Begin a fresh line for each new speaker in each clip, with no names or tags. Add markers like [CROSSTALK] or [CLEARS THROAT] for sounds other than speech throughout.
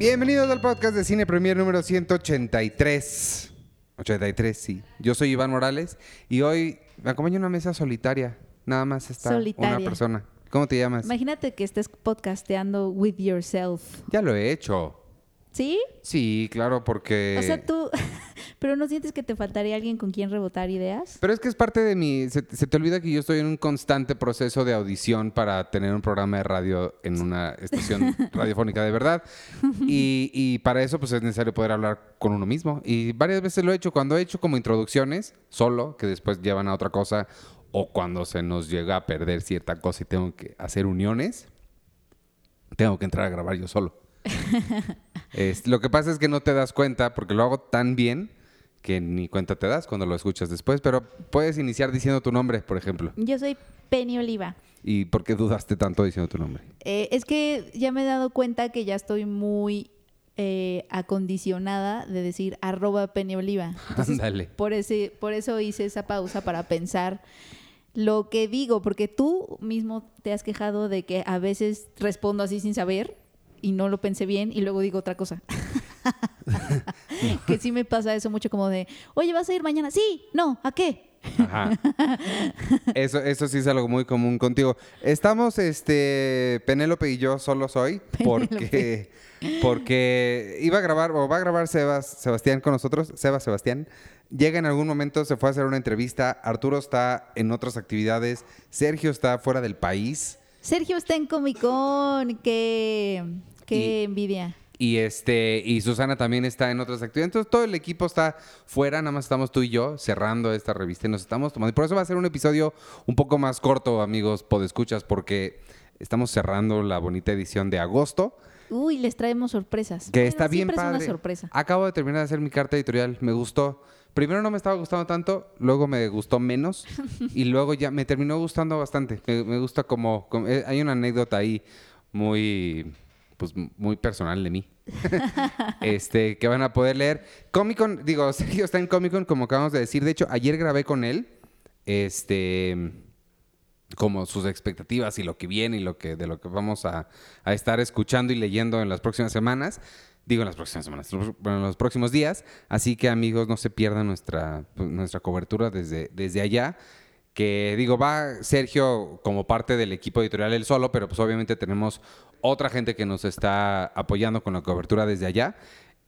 Bienvenidos al podcast de Cine Premier número 183. 83, sí. Yo soy Iván Morales y hoy me acompaña una mesa solitaria. Nada más está
Solitaria.
una persona. ¿Cómo te llamas?
Imagínate que estés podcasteando with yourself.
Ya lo he hecho.
¿Sí?
Sí, claro, porque...
O sea, tú... [LAUGHS] ¿Pero no sientes que te faltaría alguien con quien rebotar ideas?
Pero es que es parte de mi... Se, se te olvida que yo estoy en un constante proceso de audición para tener un programa de radio en una estación [LAUGHS] radiofónica de verdad. Y, y para eso pues es necesario poder hablar con uno mismo. Y varias veces lo he hecho. Cuando he hecho como introducciones, solo, que después llevan a otra cosa, o cuando se nos llega a perder cierta cosa y tengo que hacer uniones, tengo que entrar a grabar yo solo. [LAUGHS] Es- lo que pasa es que no te das cuenta porque lo hago tan bien que ni cuenta te das cuando lo escuchas después, pero puedes iniciar diciendo tu nombre, por ejemplo.
Yo soy Penny Oliva.
¿Y por qué dudaste tanto diciendo tu nombre?
Eh, es que ya me he dado cuenta que ya estoy muy eh, acondicionada de decir arroba Penny Oliva.
Ándale.
por, ese, por eso hice esa pausa para pensar lo que digo, porque tú mismo te has quejado de que a veces respondo así sin saber y no lo pensé bien y luego digo otra cosa. [LAUGHS] que sí me pasa eso mucho como de, oye, ¿vas a ir mañana? Sí, no, ¿a qué?
Ajá. Eso, eso sí es algo muy común contigo. Estamos, este, Penélope y yo solos hoy porque, porque iba a grabar, o va a grabar Sebas, Sebastián con nosotros, Sebas Sebastián. Llega en algún momento, se fue a hacer una entrevista, Arturo está en otras actividades, Sergio está fuera del país.
Sergio está en Comic Con, qué, qué
Y-
envidia.
Y este, y Susana también está en otras actividades. Entonces todo el equipo está fuera, nada más estamos tú y yo cerrando esta revista y nos estamos tomando. Y por eso va a ser un episodio un poco más corto, amigos podescuchas, porque estamos cerrando la bonita edición de agosto,
Uy, les traemos sorpresas.
que
Bueno,
está bien
siempre
padre.
es una sorpresa.
Acabo de terminar de hacer mi carta editorial, me gustó. Primero no me estaba gustando tanto, luego me gustó menos [LAUGHS] y luego ya me terminó gustando bastante. Me, me gusta como, como- eh, hay una anécdota ahí muy pues muy personal de mí. [LAUGHS] este, que van a poder leer. Comic Con, digo, [LAUGHS] Sergio está en Comic Con, como acabamos de decir. De hecho, ayer grabé con él. Este como sus expectativas y lo que viene y lo que de lo que vamos a, a estar escuchando y leyendo en las próximas semanas. Digo en las próximas semanas, en los próximos días. Así que amigos, no se pierdan nuestra, pues, nuestra cobertura desde, desde allá. Que digo, va Sergio como parte del equipo editorial él solo, pero pues obviamente tenemos otra gente que nos está apoyando con la cobertura desde allá.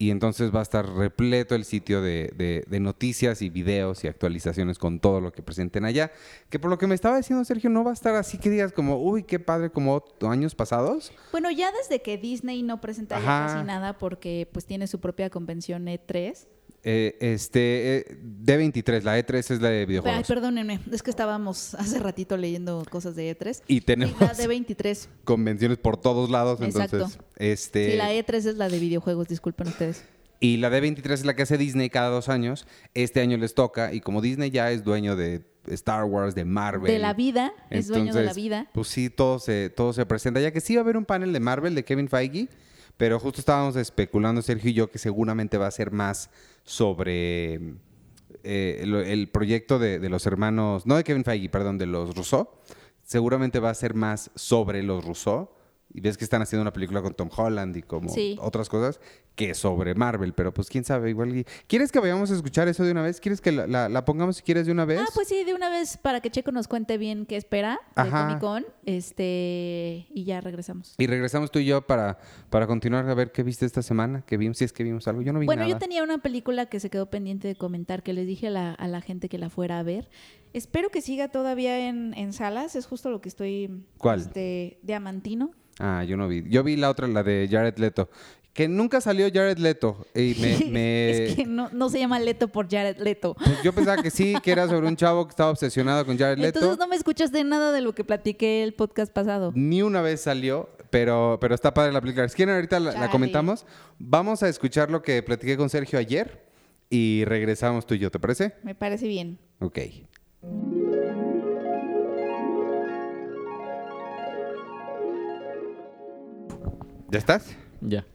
Y entonces va a estar repleto el sitio de, de- de noticias y videos y actualizaciones con todo lo que presenten allá. Que por lo que me estaba diciendo Sergio, no va a estar así que digas como, uy, qué padre, como años pasados.
Bueno, ya desde que Disney no presenta casi nada porque pues tiene su propia convención E3.
Eh, este, eh, D23, la E3 es la de
Ay,
videojuegos.
perdónenme, es que estábamos [LAUGHS] hace ratito leyendo cosas de E3.
Y tenemos
la de 23.
convenciones por todos lados,
Exacto.
entonces, este...
Sí, la E3 es la de videojuegos, disculpen ustedes.
Y la D23 es la que hace Disney cada dos años. Este año les toca. Y como Disney ya es dueño de Star Wars, de Marvel.
De la vida, es dueño de la vida.
Pues sí, todo se, todo se presenta. Ya que sí va a haber un panel de Marvel de Kevin Feige. Pero justo estábamos especulando, Sergio y yo, que seguramente va a ser más sobre eh, el proyecto de, de los hermanos, no de Kevin Feige, perdón, de los Rousseau. Seguramente va a ser más sobre los Rousseau. Y ves que están haciendo una película con Tom Holland y como
Sí.
otras cosas que sobre Marvel. Pero pues quién sabe, igual. y- ¿Quieres que vayamos a escuchar eso de una vez? ¿Quieres que la, la- la pongamos si quieres de una vez?
Ah, pues sí, de una vez para que Checo nos cuente bien qué espera de. Comic Con. Este, y ya regresamos.
Y regresamos tú y yo para, para continuar a ver qué viste esta semana, que vimos, si es que vimos algo. Yo no vi
Bueno,
nada.
yo tenía una película que se quedó pendiente de comentar, que les dije a la, a la gente que la fuera a ver. Espero que siga todavía en, en salas, es justo lo que estoy...
¿Cuál?
Este, Diamantino.
Ah, yo no vi. Yo vi la otra, la de Jared Leto. Que nunca salió Jared Leto. Y me, [LAUGHS] me-
es que no, no se llama Leto por Jared Leto.
pues yo pensaba que sí, que era sobre un chavo que estaba obsesionado con Jared Leto.
Entonces no me escuchaste nada de lo que platiqué el podcast pasado.
Ni una vez salió, pero, pero está padre la película. Si quieren, ahorita la, la comentamos. Vamos a escuchar lo que platiqué con Sergio ayer y regresamos tú y yo, ¿te parece?
Me parece bien.
Ok. ¿Ya estás?
Ya.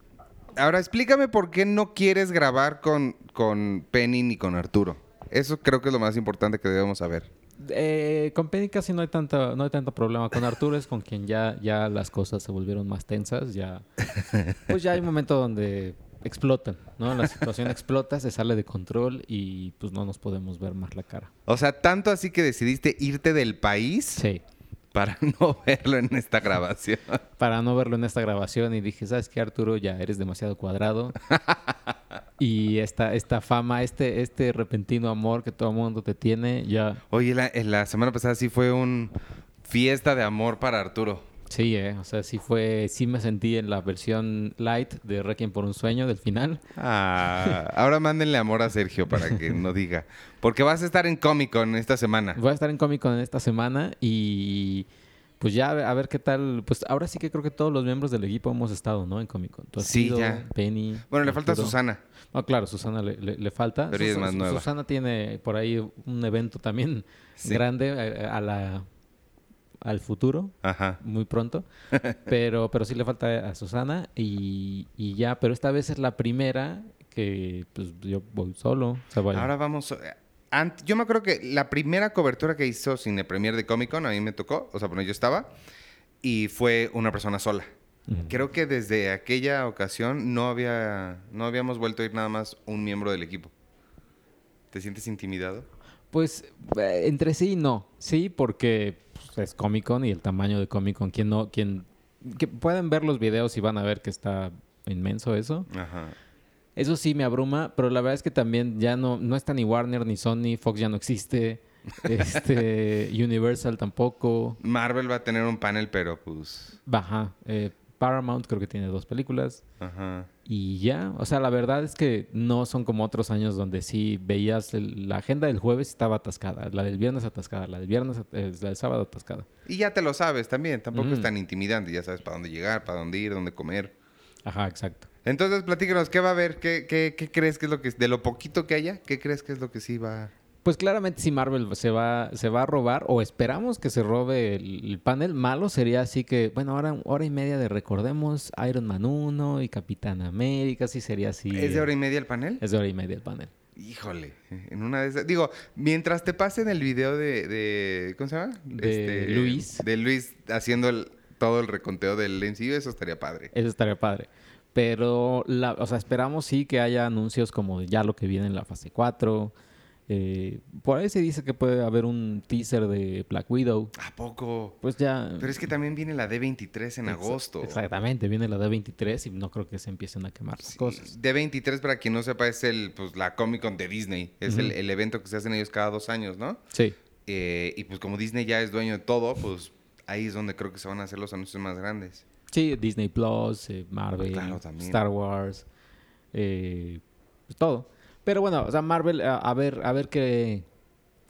Ahora explícame por qué no quieres grabar con, con Penny ni con Arturo. Eso creo que es lo más importante que debemos saber.
Eh, con Penny casi no hay tanto, no hay tanto problema. Con Arturo es con quien ya, ya las cosas se volvieron más tensas. Ya, [LAUGHS] pues ya hay un momento donde explotan, ¿no? La situación explota, se sale de control y pues no nos podemos ver más la cara.
O sea, tanto así que decidiste irte del país
Sí.
Para [LAUGHS] no verlo en esta grabación.
Para no verlo en esta grabación y dije, ¿sabes qué, Arturo? Ya eres demasiado cuadrado. [LAUGHS] y esta, esta fama, este, este repentino amor que todo el mundo te tiene, ya...
Oye, la, en la semana pasada sí fue un fiesta de amor para Arturo.
Sí, eh. O sea, sí fue... Sí me sentí en la versión light de Requiem por un sueño del final.
Ah, [LAUGHS] ahora mándenle amor a Sergio para que [LAUGHS] no diga. Porque vas a estar en Comic Con esta semana.
Voy a estar en Comic Con esta semana y pues ya a ver, qué tal. Pues ahora sí que creo que todos los miembros del equipo hemos estado, ¿no? En Comic Con. Tú has
Sí, ya.
Penny.
Bueno, le falta a
Arturo.
Susana.
No, claro, Susana le, le- le falta.
Pero ella es más nueva.
Susana tiene por ahí un evento también
Sí.
grande eh, a la al futuro,
Ajá.
muy pronto. [LAUGHS] pero, pero sí le falta a Susana y, y ya, pero esta vez es la primera que pues yo voy solo. O sea, vaya.
Ahora vamos. eh, ant- yo me acuerdo que la primera cobertura que hizo Cine Premier de Comic Con a mí me tocó, o sea, bueno, yo estaba, y fue una persona sola. Creo que desde aquella ocasión no había, no habíamos vuelto a ir nada más un miembro del equipo. ¿Te sientes intimidado?
Pues eh, entre sí y no. Sí, porque es Comic Con y el tamaño de Comic Con. Quien no, quien que pueden ver los videos y van a ver que está inmenso eso.
Ajá.
Eso sí me abruma, pero la verdad es que también ya no, no está ni Warner ni Sony, Fox ya no existe, [LAUGHS] este Universal tampoco,
Marvel va a tener un panel, pero pues.
baja. eh, Paramount creo que tiene dos películas
Ajá.
Y ya, o sea, la verdad es que no son como otros años donde sí veías el- la agenda del jueves estaba atascada, la del viernes atascada, la del viernes, eh, la del sábado atascada.
Y ya te lo sabes también, tampoco es tan intimidante, ya sabes para dónde llegar, para dónde ir, dónde comer.
Ajá, exacto.
Entonces, platícanos, ¿qué va a haber? ¿Qué, qué, qué crees que es lo que, de lo poquito que haya, qué crees que es lo que sí va?
Pues claramente si Marvel se va, se va a robar o esperamos que se robe el, el panel, malo sería así que, bueno, ahora hora y media de recordemos Iron Man 1 y Capitán América, sí sería así.
¿Es de hora y media el panel?
Es de hora y media el panel.
Híjole, en una de esas. Digo, mientras te pasen el video de. de- ¿Cómo se llama? Este,
De Luis.
De Luis haciendo el- todo el reconteo del MCU, eso estaría padre.
Eso estaría padre. Pero, la, o sea, esperamos sí que haya anuncios como ya lo que viene en la fase 4. Eh, por ahí se dice que puede haber un teaser de Black Widow.
¿A poco?
Pues ya...
Pero es que también viene la D23 en
Exa-
agosto.
Exactamente, viene la D23 y no creo que se empiecen a quemar las
Sí,
cosas.
D23, para quien no sepa, es el, pues, la Comic Con de Disney. Es el, evento que se hacen ellos cada dos años, ¿no?
Sí.
Eh, y pues como Disney ya es dueño de todo, pues ahí es donde creo que se van a hacer los anuncios más grandes.
Sí, Disney Plus, eh, Marvel,
Claro.
Star Wars, eh, pues todo. Pero bueno, o sea, Marvel, a, a ver, a ver qué,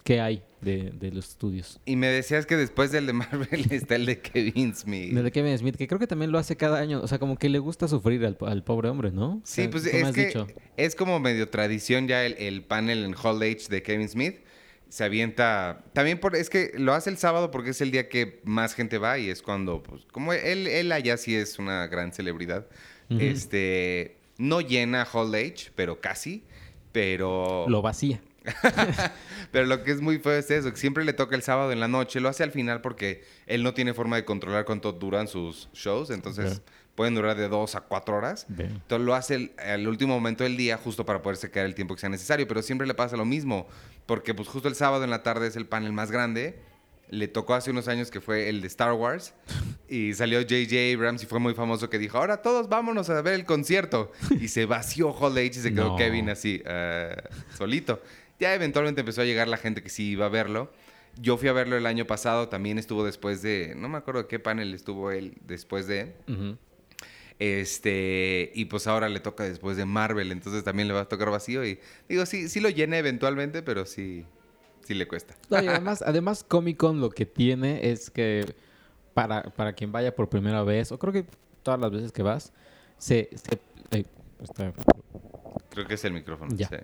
qué hay de, de los estudios.
Y me decías que después del de Marvel [LAUGHS] está el de Kevin Smith.
De Kevin Smith, que creo que también lo hace cada año. O sea, como que le gusta sufrir al, al pobre hombre, ¿no? O
Sí,
sea,
pues es
has
que
dicho.
es como medio tradición ya el, el panel en Hall H de Kevin Smith. Se avienta. También por, es que lo hace el sábado porque es el día que más gente va y es cuando, pues, como él, él allá sí es una gran celebridad. Este. No llena Hall H, pero casi. Pero.
Lo vacía. [LAUGHS]
Pero lo que es muy feo es eso, que siempre le toca el sábado en la noche, lo hace al final porque él no tiene forma de controlar cuánto duran sus shows, entonces pueden durar de dos a cuatro horas.
Ve.
Entonces lo hace al último momento del día justo para poderse quedar el tiempo que sea necesario, pero siempre le pasa lo mismo, porque pues justo el sábado en la tarde es el panel más grande. Le tocó hace unos años que fue el de Star Wars [LAUGHS] y salió J.J. Abrams y fue muy famoso que dijo, ahora todos vámonos a ver el concierto. Y se vació Hall H y se quedó
No.
Kevin así, eh, solito. Ya eventualmente empezó a llegar la gente que sí iba a verlo. Yo fui a verlo el año pasado, también estuvo después de, no me acuerdo de qué panel estuvo él después de...
Ujú.
Este, y pues ahora le toca después de Marvel, entonces también le va a tocar vacío y digo, sí, sí lo llena eventualmente, pero sí, sí le cuesta.
No, y además, además Comic Con lo que tiene es que para, para quien vaya por primera vez, o creo que todas las veces que vas, se, se, eh, está-
Creo que es el micrófono.
Ya.
sí.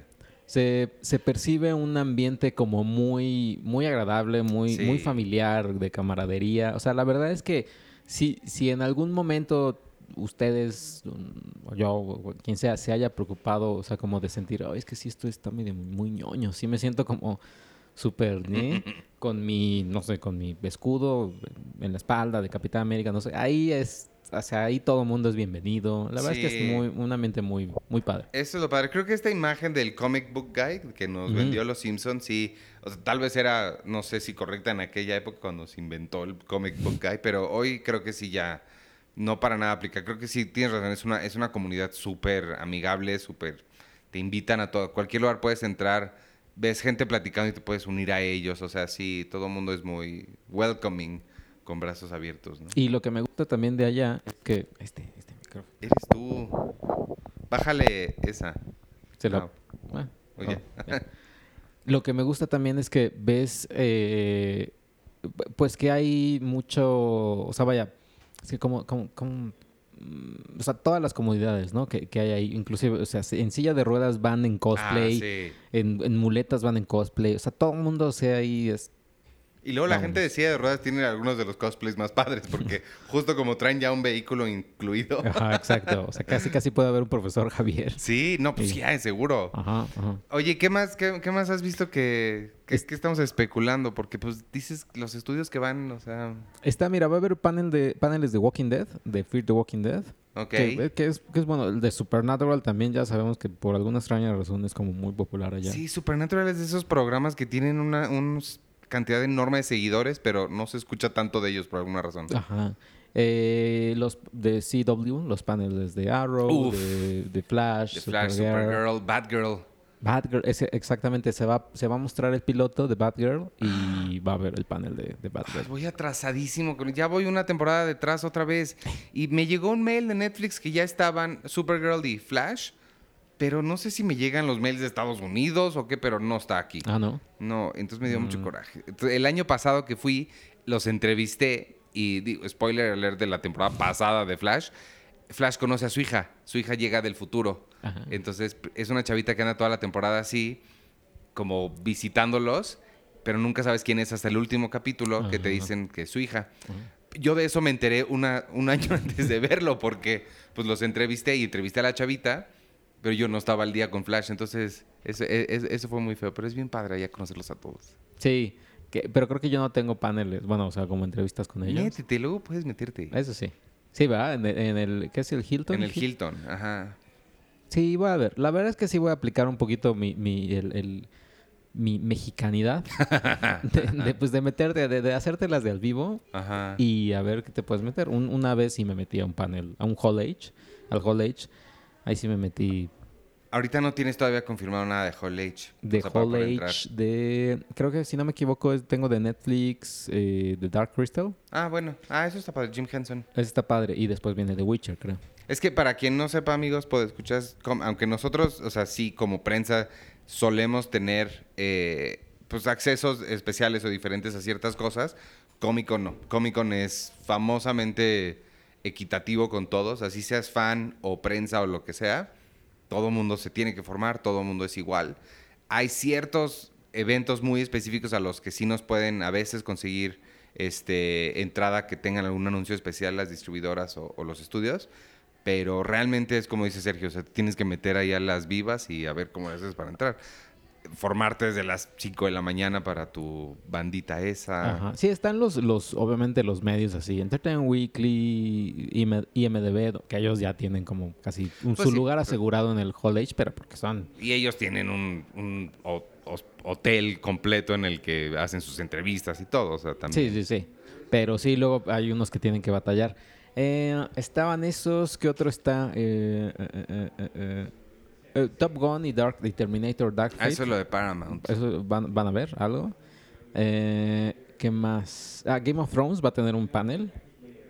se, se percibe un ambiente como muy, muy agradable, muy,
Sí.
muy familiar, de camaradería. O sea, la verdad es que si, si en algún momento ustedes, mm, o yo, o quien sea, se haya preocupado, o sea, como de sentir, "Ay, es que sí, esto está medio muy ñoño. Sí me siento como, súper, ¿eh? [LAUGHS] con mi, no sé, con mi escudo en la espalda de Capitán América, no sé. Ahí es, o sea, ahí todo el mundo es bienvenido. La verdad es que es muy, una mente muy, muy padre.
Eso es lo padre. Creo que esta imagen del comic book guy que nos vendió Los Simpsons, sí, o sea, tal vez era, no sé si correcta en aquella época cuando se inventó el comic book guy, pero hoy creo que sí ya no para nada aplica. Creo que sí tienes razón, es una, es una comunidad súper amigable, súper... Te invitan a todo, cualquier lugar puedes entrar, ves gente platicando y te puedes unir a ellos, o sea, sí, todo el mundo es muy welcoming, con brazos abiertos, ¿no?
Y lo que me gusta también de allá es que, este, este micrófono,
Eres tú. Bájale esa.
se lo-
Ah, oye.
no, ya. Lo que me gusta también es que ves, eh, pues que hay mucho, o sea, vaya, es que como, como, como, o sea, todas las comunidades, ¿no? Que, que hay ahí, inclusive, o sea, en silla de ruedas van en cosplay,
Ah, sí.
en, en muletas van en cosplay, o sea, todo el mundo, o sea, ahí es...
Y luego la
Vámonos.
gente de silla de ruedas tiene algunos de los cosplays más padres, porque [LAUGHS] justo como traen ya un vehículo incluido.
Ajá, exacto, o sea, casi, casi puede haber un profesor Javier.
Sí, no, pues
Sí.
ya, seguro.
Ajá, ajá.
Oye, ¿qué más, qué, qué más has visto que, que,
Es-
que estamos especulando? Porque pues dices los estudios que van, o sea,
Está, mira, va a haber panel de, paneles de Walking Dead, de Fear the Walking Dead.
ok.
Que, que es, que es bueno, el de Supernatural también ya sabemos que por alguna extraña razón es como muy popular allá.
Sí, Supernatural es de esos programas que tienen una un cantidad enorme de seguidores, pero no se escucha tanto de ellos por alguna razón.
Ajá. Eh, los de CW, los paneles de Arrow, de, de Flash,
The Flash,
Supergirl,
Supergirl, Batgirl.
Batgirl, ese, exactamente, se va, se va a mostrar el piloto de Batgirl y va a haber el panel de, de
Ay,
Batgirl.
voy atrasadísimo. Ya voy una temporada detrás otra vez. Y me llegó un mail de Netflix que ya estaban Supergirl y Flash. Pero no sé si me llegan los mails de Estados Unidos o qué, pero no está aquí.
Ah, ¿no?
No, entonces me dio mucho
Mm.
coraje. El año pasado que fui, los entrevisté y digo, spoiler alert de la temporada pasada de Flash. Flash conoce a su hija. Su hija llega del futuro.
Ajá.
Entonces es una chavita que anda toda la temporada así, como visitándolos, pero nunca sabes quién es hasta el último capítulo que te dicen que es su hija. Yo de eso me enteré una, un [LAUGHS] año antes de verlo porque pues los entrevisté y entrevisté a la chavita, pero yo no estaba al día con Flash, entonces eso, e- eso fue muy feo, pero es bien padre ya conocerlos a todos.
Sí, que- pero creo que yo no tengo paneles, bueno, o sea, como entrevistas con ellos.
Métete, luego puedes meterte.
Eso sí. Sí, ¿verdad? En, el- en el, ¿qué es el Hilton?
En el
Hil-
Hilton, ajá.
Sí, voy a ver. La verdad es que sí voy a aplicar un poquito mi, mi, el, el- mi mexicanidad. [LAUGHS] de, de, pues de meterte, de, de hacértelas de al vivo
Ajá.
y a ver qué te puedes meter. Un- una vez sí me metí a un panel, a un Hall H, al Hall H. Ahí sí me metí
Ahorita no tienes todavía confirmado nada de Hall H.
de
o sea, para
Hall. H, de... Creo que si no me equivoco tengo de Netflix, eh, de Dark Crystal.
Ah, bueno. Ah, eso está para Jim Henson.
Ese está padre. Y después viene The Witcher, creo.
Es que para quien no sepa, amigos, pues escuchas, aunque nosotros, o sea, sí, como prensa, solemos tener eh, pues accesos especiales o diferentes a ciertas cosas, Comic Con no. Comic Con es famosamente equitativo con todos, así seas fan o prensa o lo que sea, todo mundo se tiene que formar, todo mundo es igual. Hay ciertos eventos muy específicos a los que sí nos pueden a veces conseguir este, entrada que tengan algún anuncio especial las distribuidoras o, los estudios, pero realmente es como dice Sergio, o sea, tienes que meter ahí a las vivas y a ver cómo haces para entrar. Formarte desde las 5 de la mañana para tu bandita esa.
Ajá. Sí, están los, los, obviamente los medios así, Entertainment Weekly, IM- IMDB, que ellos ya tienen como casi un-
Pues
su
sí,
lugar
pero-
asegurado en el Hall H, pero porque son...
Y ellos tienen un, un hotel completo en el que hacen sus entrevistas y todo, o sea, también.
Sí, sí, sí. Pero sí, luego hay unos que tienen que batallar. Eh, estaban esos, ¿qué otro está? Eh, eh, eh, eh, Top Gun y Dark y Terminator Dark
Ah,
Fate.
eso es lo de Paramount.
Eso van, van a ver algo. Eh, ¿Qué más? Ah, Game of Thrones va a tener un panel.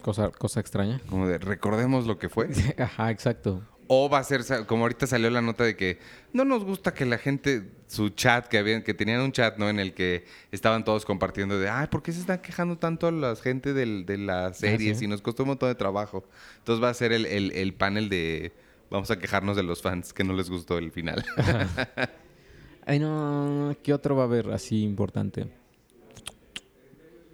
Cosa, cosa extraña.
Como de, recordemos lo que fue. [LAUGHS]
Ajá, exacto.
O va a ser, como ahorita salió la nota de que no nos gusta que la gente, su chat, que habían, que tenían un chat, ¿no? En el que estaban todos compartiendo de, ay, ¿por qué se están quejando tanto la gente del- de las series?
sí.
Y nos costó un montón de trabajo. Entonces va a ser el, el- el panel de, vamos a quejarnos de los fans que no les gustó el final. [LAUGHS]
Ay, no, ¿qué otro va a haber así importante?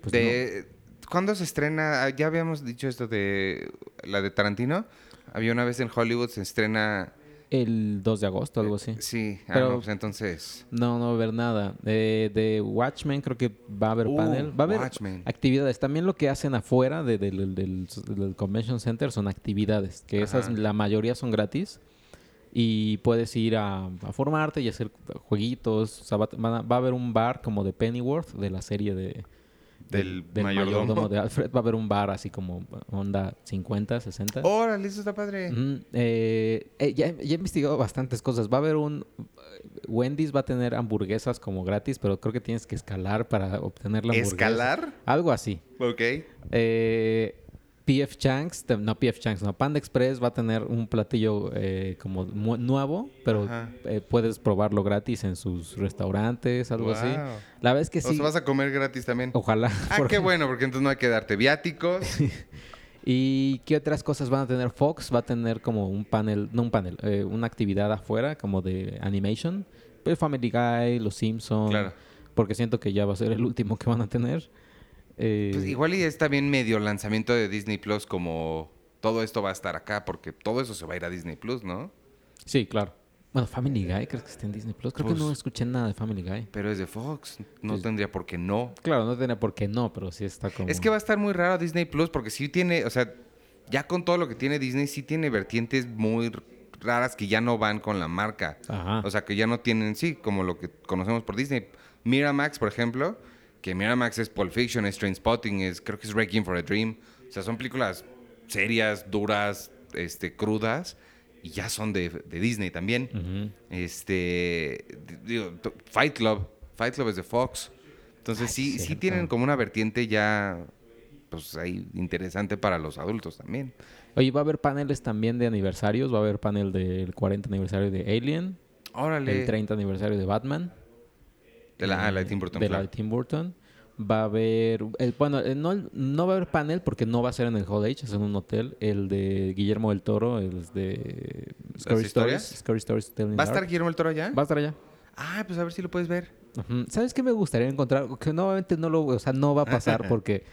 Pues
de, ¿Cuándo se estrena? Ah, Ya habíamos dicho esto de la de Tarantino. Había una vez en Hollywood se estrena
El 2 de agosto, algo así.
Sí, ah,
Pero-
no, pues entonces.
No, no va a haber nada. De, de Watchmen creo que va a haber
Uh,
panel. Va a haber
Watchmen.
actividades. También lo que hacen afuera de- del- del, del Convention Center son actividades. Que esas, la mayoría son gratis. Y puedes ir a, a formarte y hacer jueguitos. O sea, va a haber un bar como de Pennyworth, de la serie de...
Del mayordomo.
de Alfred. Va a haber un bar así como onda 50, 60.
Órale, eso está padre.
Ujú, eh, eh, ya, ya he investigado bastantes cosas. Va a haber un... Wendy's va a tener hamburguesas como gratis, pero creo que tienes que escalar para obtener la hamburguesa.
¿Escalar?
Algo así.
Ok.
Eh, PF Chang's, no PF Chang's, no, Panda Express va a tener un platillo eh, como nuevo, pero eh, puedes probarlo gratis en sus restaurantes, algo así. La es que
O
sí.
sea, vas a comer gratis también.
Ojalá.
Ah, [LAUGHS]
porque-
qué bueno, porque entonces no hay que darte viáticos. [LAUGHS]
¿Y qué otras cosas van a tener? Fox va a tener como un panel, no un panel, eh, una actividad afuera como de animation. Pues Family Guy, Los Simpsons.
Claro.
Porque siento que ya va a ser el último que van a tener. Eh,
Pues igual y es también medio lanzamiento de Disney Plus como todo esto va a estar acá porque todo eso se va a ir a Disney Plus, ¿no?
Sí, claro. Bueno, Family Guy, ¿crees que está en Disney Plus? Creo
Pues-
que no escuché nada de Family Guy.
Pero es de Fox, no
Pues-
tendría por qué no.
Claro, no tenía por qué no, pero sí está como...
Es que va a estar muy raro Disney Plus porque sí tiene, o sea, ya con todo lo que tiene Disney sí tiene vertientes muy raras que ya no van con la marca.
Ajá.
O sea, que ya no tienen, sí, como lo que conocemos por Disney. Miramax, por ejemplo, que Miramax es Pulp Fiction, es Trainspotting, es, creo que es Requiem for a Dream. O sea, son películas serias, duras, este, crudas, y ya son de, de Disney también. Este, digo, Fight Club, Fight Club es de Fox. Entonces sí, sí tienen como una vertiente ya, pues ahí, interesante para los adultos también.
Oye, va a haber paneles también de aniversarios. Va a haber panel del 40 aniversario de Alien,
Órale.
el 30 aniversario de Batman.
De la, ah, la de Tim Burton.
de la
claro.
de Tim Burton. Va a haber, el, bueno, no, no va a haber panel porque no va a ser en el Hall H, es en un hotel. El de Guillermo del Toro, el de Scary? Stories. Scary Stories Telling
¿Va a estar. Guillermo el Toro allá?
Va a estar allá.
Ah, pues a ver si lo puedes ver.
¿Sabes qué me gustaría encontrar? Que nuevamente no lo, o sea, no va a pasar [LAUGHS] porque,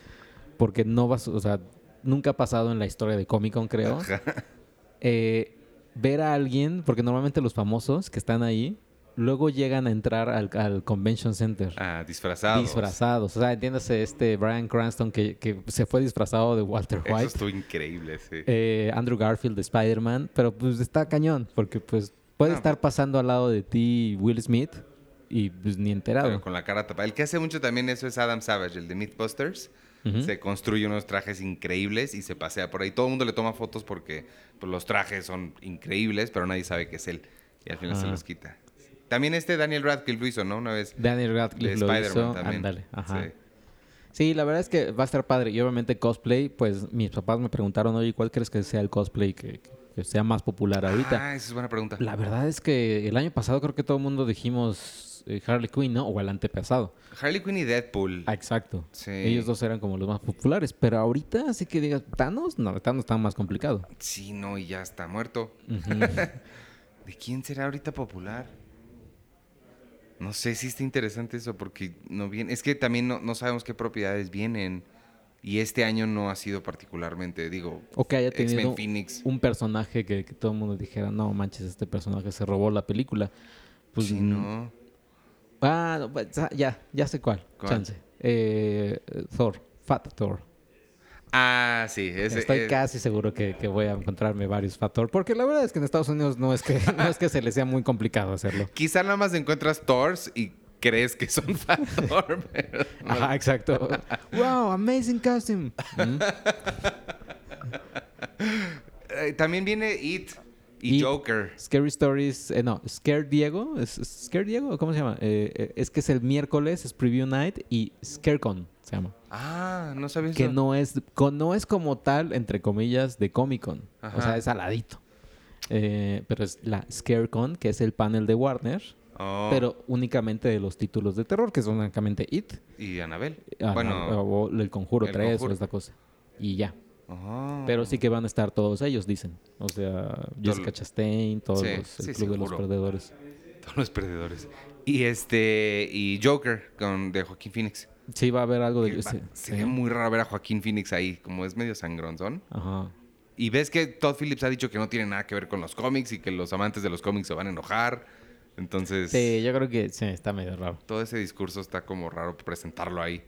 porque no va, o sea, nunca ha pasado en la historia de Comic Con, creo. Eh, ver a alguien, porque normalmente los famosos que están ahí, luego llegan a entrar al, al Convention Center.
Ah, disfrazados.
Disfrazados. O sea, entiéndase este Brian Cranston que, que se fue disfrazado de Walter
Eso
White.
estuvo increíble, sí.
Eh, Andrew Garfield de Spider-Man. Pero pues está cañón. Porque pues puede estar pasando al lado de ti Will Smith y pues ni enterado.
Pero con la cara tapada. El que hace mucho también eso es Adam Savage, el de Mythbusters. Se construye unos trajes increíbles y se pasea por ahí. Todo el mundo le toma fotos porque pues, los trajes son increíbles, pero nadie sabe que es él. Y al final se los quita. También este Daniel Radcliffe lo hizo, ¿no? Una vez.
Daniel Radcliffe lo
Spider-Man
hizo.
también.
Ajá.
Sí.
Sí, la verdad es que va a estar padre. Y obviamente cosplay, pues mis papás me preguntaron, oye, ¿cuál crees que sea el cosplay que, que sea más popular ahorita?
Ah, esa es buena pregunta.
La verdad es que el año pasado creo que todo el mundo dijimos eh, Harley Quinn, ¿no? O el antepasado.
Harley Quinn y Deadpool.
Ah, exacto.
Sí.
Ellos dos eran como los más populares. Pero ahorita, así que digas, ¿Thanos? No, Thanos está más complicado.
Sí, no, y ya está muerto. [LAUGHS] ¿De quién será ahorita popular? No sé si está interesante eso porque no viene. Es que también no, no sabemos qué propiedades vienen. Y este año no ha sido particularmente, digo,
o que haya tenido
Phoenix.
un personaje que, que todo el mundo dijera, no manches, este personaje se robó la película. Pues
sí, no.
Ah, no, pues, ah, ya, ya sé cuál.
¿Cuál?
Chance. Eh, Thor, Fat Thor.
Ah, sí. Ese,
Estoy
eh,
casi seguro que, que voy a encontrarme varios Fat Thor. Porque la verdad es que en Estados Unidos no es que, [LAUGHS] no es que se les sea muy complicado hacerlo.
Quizá nada más encuentras Thors y crees que son [LAUGHS] pero no.
Ajá, exacto. wow, amazing costume. Mm. [LAUGHS]
Eh, también viene It y. Joker.
Scary Stories, eh, no, Scare Diego, ¿es es Scare Diego? ¿Cómo se llama? Eh, eh, es que es el miércoles, es Preview Night y ScareCon se llama.
Ah, no sabía
Que
eso.
no es, no es como tal, entre comillas, de Comic Con. O sea, es aladito. Eh, pero es la ScareCon, que es el panel de Warner,
Oh,
pero únicamente de los títulos de terror, que son únicamente It,
Y Anabel. bueno.
o El Conjuro
El
3
Conjuro.
o esta cosa. Y ya.
oh.
Pero sí que van a estar todos ellos, dicen. O sea, Jessica
Todo-
Chastain, todos
Sí,
los,
sí,
Club de los. Perdedores.
Todos los perdedores. Y este. Y Joker con, de Joaquín Phoenix.
Sí, va a haber algo de...
Que va-
sí,
sería muy raro ver a Joaquín Phoenix ahí, como es medio sangronzón.
Ajá.
Y ves que Todd Phillips ha dicho que no tiene nada que ver con los cómics y que los amantes de los cómics se van a enojar. Entonces,
Sí, yo creo que sí, está medio raro.
todo ese discurso está como raro presentarlo ahí.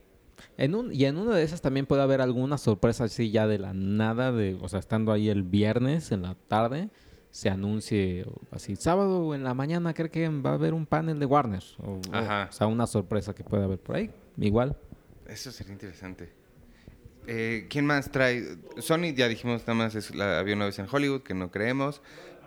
En un, y en una de esas también puede haber alguna sorpresa así ya de la nada, de, o sea, estando ahí el viernes en la tarde, se anuncie así, sábado en la mañana creo que va a haber un panel de Warner. O, o-
Ajá.
o sea, una sorpresa que puede haber por ahí. Igual.
Eso sería interesante. Eh, ¿Quién más trae? Sony, ya dijimos, nada más es la, había una vez en Hollywood, que no creemos.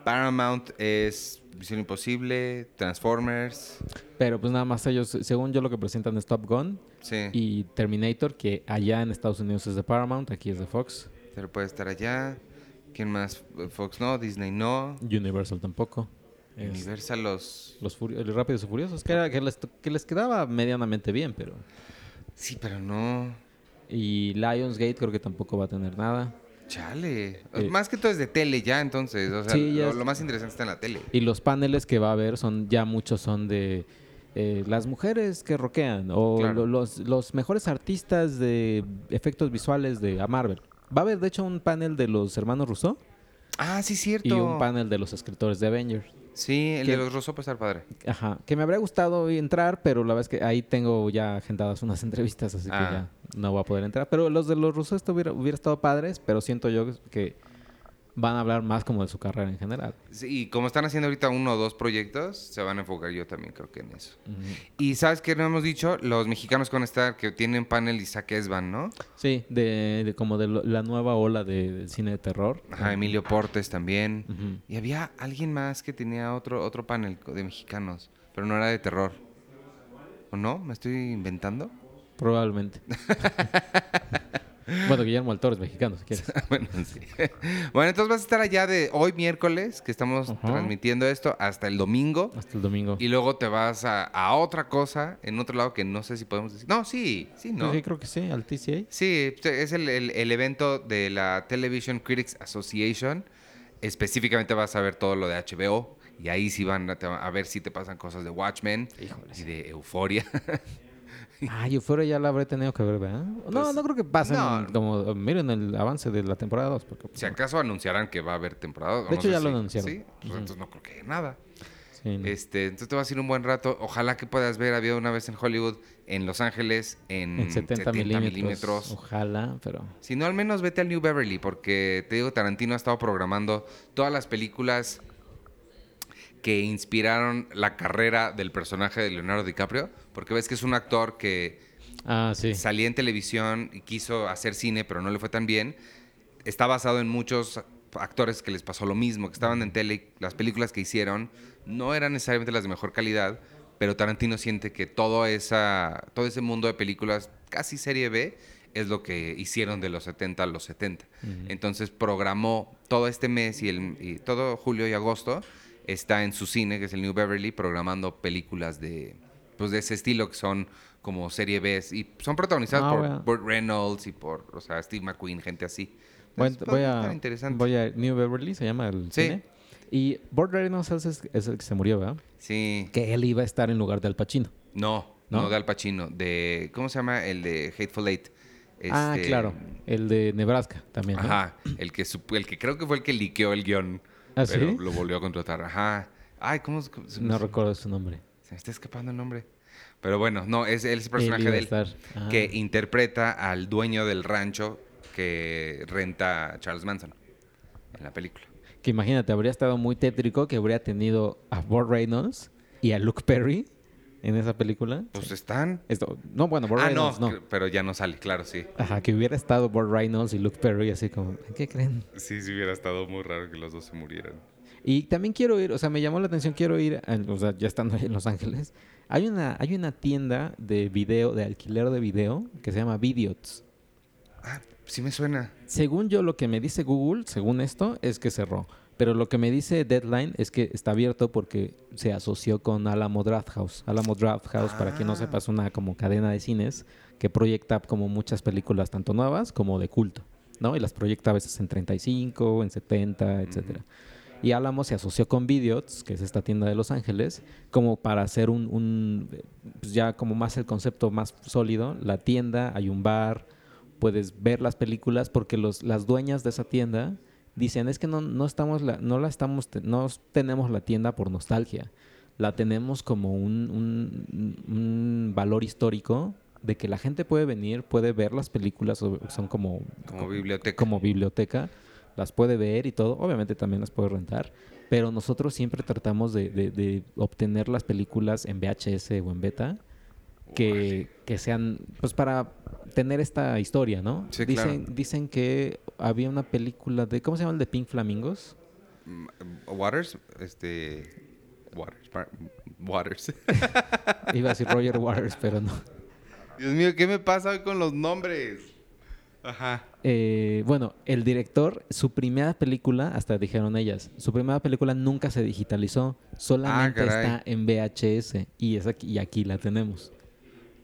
Paramount es Misión Imposible, Transformers.
Pero pues nada más ellos, según yo lo que presentan es Top Gun
Sí,
y Terminator, que allá en Estados Unidos es de Paramount, aquí es de Fox.
pero puede estar allá. ¿Quién más? Fox no, Disney no.
Universal tampoco.
Universal los...
los los Rápidos y Furiosos, que, era, que, les, que les quedaba medianamente bien, pero...
Sí, pero no...
Y Lionsgate creo que tampoco va a tener nada.
Chale.
Eh.
Más que todo es de tele ya, entonces. O sea,
Sí, ya
lo, más interesante está en la tele.
Y los paneles que va a haber son ya muchos son de eh, las mujeres que rockean o
Claro.
los, los mejores artistas de efectos visuales de a Marvel. Va a haber de hecho un panel de los hermanos Rousseau
Ah, sí, cierto.
y un panel de los escritores de Avengers.
Sí, el
¿Qué?
de los Rosso puede estar padre.
Ajá, que me habría gustado entrar, pero la verdad es que ahí tengo ya agendadas unas [LAUGHS] entrevistas, así
Ah.
que ya no voy a poder entrar. Pero los de los rusos esto hubiera, hubiera estado padres, pero siento yo que van a hablar más como de su carrera en general.
Sí, y como están haciendo ahorita uno o dos proyectos, se van a enfocar yo también creo que en eso. Y ¿sabes qué no hemos dicho? Los mexicanos que van a estar, que tienen panel Isaac Esban, ¿no?
Sí, de, de como de lo- la nueva ola de, del cine de terror.
Ajá, Emilio Portes también. Y había alguien más que tenía otro, otro panel de mexicanos, pero no era de terror. ¿O no? ¿Me estoy inventando?
Probablemente. [LAUGHS] bueno, Guillermo del Toro es mexicano, si quieres. [LAUGHS]
bueno, sí. bueno, entonces vas a estar allá de hoy miércoles, que estamos
Ajá.
transmitiendo esto, hasta el domingo.
Hasta el domingo.
Y luego te vas a, a otra cosa, en otro lado que no sé si podemos decir. No, sí, sí, ¿no?
Sí, creo que sí, al TCA.
Sí, es el, el- el evento de la Television Critics Association. Específicamente vas a ver todo lo de HBO. Y ahí sí van a, ver si te pasan cosas de Watchmen
Híjoles.
y de Euforia. [LAUGHS] [LAUGHS]
Ah, yo fuera ya la habré tenido que ver, ¿verdad? no,
Pues,
no creo que pasen
no.
como... Miren el avance de la temporada 2, porque... pues,
si acaso anunciarán que va a haber temporada. o
De
no
hecho, ya lo
si-
anunciaron.
Sí, pues entonces no creo que haya nada.
sí, no.
Este, entonces te vas a ir un buen rato. Ojalá que puedas ver. Había una vez en Hollywood, en Los Ángeles, en,
en 70, milímetros.
milímetros.
Ojalá, pero...
Si no, al menos vete al New Beverly, porque te digo, Tarantino ha estado programando todas las películas que inspiraron la carrera del personaje de Leonardo DiCaprio, porque ves que es un actor que
Ah, sí.
salía en televisión y quiso hacer cine, pero no le fue tan bien. Está basado en muchos actores que les pasó lo mismo, que estaban en tele, las películas que hicieron no eran necesariamente las de mejor calidad, pero Tarantino siente que todo, esa, todo ese mundo de películas, casi serie B, es lo que hicieron de los 70 a los 70. Entonces programó todo este mes y, el, y todo julio y agosto está en su cine, que es el New Beverly, programando películas de, pues de ese estilo que son como serie B y son protagonizadas
Ah,
por
bueno.
Burt Reynolds y por, o sea, Steve McQueen, gente así.
Voy,
Entonces,
voy a,
interesante.
voy a New Beverly, se llama el
Sí.
cine. Y Burt Reynolds es, es el que se murió, ¿verdad?
Sí.
Que él iba a estar en lugar de Al Pacino.
No, no,
¿No?
de Al Pacino, de ¿cómo se llama? El de Hateful Eight.
Ah,
Este,
claro. El de Nebraska también. ¿no?
Ajá, el que el que creo que fue el que liqueó el guion,
¿Ah,
pero
sí?
lo volvió a contratar. Ajá. Ay, ¿cómo, cómo
No recuerdo su nombre.
Me está escapando el nombre. Pero bueno, no, es, él es el personaje de él.
Ah.
que interpreta al dueño del rancho que renta Charles Manson en la película.
Que imagínate, habría estado muy tétrico que habría tenido a Burt Reynolds y a Luke Perry en esa película.
Pues están.
Esto, no, bueno, Burt
Ah, no,
Reynolds no.
que- pero ya no sale, claro, sí.
Ajá, que hubiera estado Burt Reynolds y Luke Perry así como, ¿qué creen?
Sí, sí hubiera estado muy raro que los dos se murieran.
Y también quiero ir, o sea, me llamó la atención, quiero ir, a- o sea, ya estando ahí en Los Ángeles, hay una, hay una tienda de video, de alquiler de video, que se llama Vidiots.
Ah, sí me suena.
Según yo, lo que me dice Google, según esto, es que cerró. Pero lo que me dice Deadline es que está abierto porque se asoció con Alamo Draft House. Alamo Draft House, para quien no
Ah.
sepa, es una como cadena de cines que proyecta como muchas películas, tanto nuevas como de culto, ¿no? Y las proyecta a veces en 35, en 70, etcétera. Y Alamo se asoció con Vidiots, que es esta tienda de Los Ángeles, como para hacer un, un, pues ya como más el concepto más sólido. La tienda, hay un bar, puedes ver las películas porque los, las dueñas de esa tienda dicen es que no, no estamos la, no la estamos no tenemos la tienda por nostalgia la tenemos como un, un- un valor histórico de que la gente puede venir puede ver las películas son como
Como biblioteca.
como biblioteca las puede ver y todo obviamente también las puede rentar pero nosotros siempre tratamos de, de- de obtener las películas en VHS o en beta que, que sean, pues para tener esta historia, ¿no?
Sí,
dicen,
claro.
dicen que había una película de, ¿cómo se llama el de Pink Flamingos?
Mm, Waters, este... Waters. Waters. [LAUGHS]
Iba a decir Roger Waters, pero no.
Dios mío, ¿qué me pasa hoy con los nombres? Ajá.
Eh, bueno, el director, su primera película, hasta dijeron ellas, su primera película nunca se digitalizó, solamente
Ah,
está en VHS y, es aquí, y aquí la tenemos.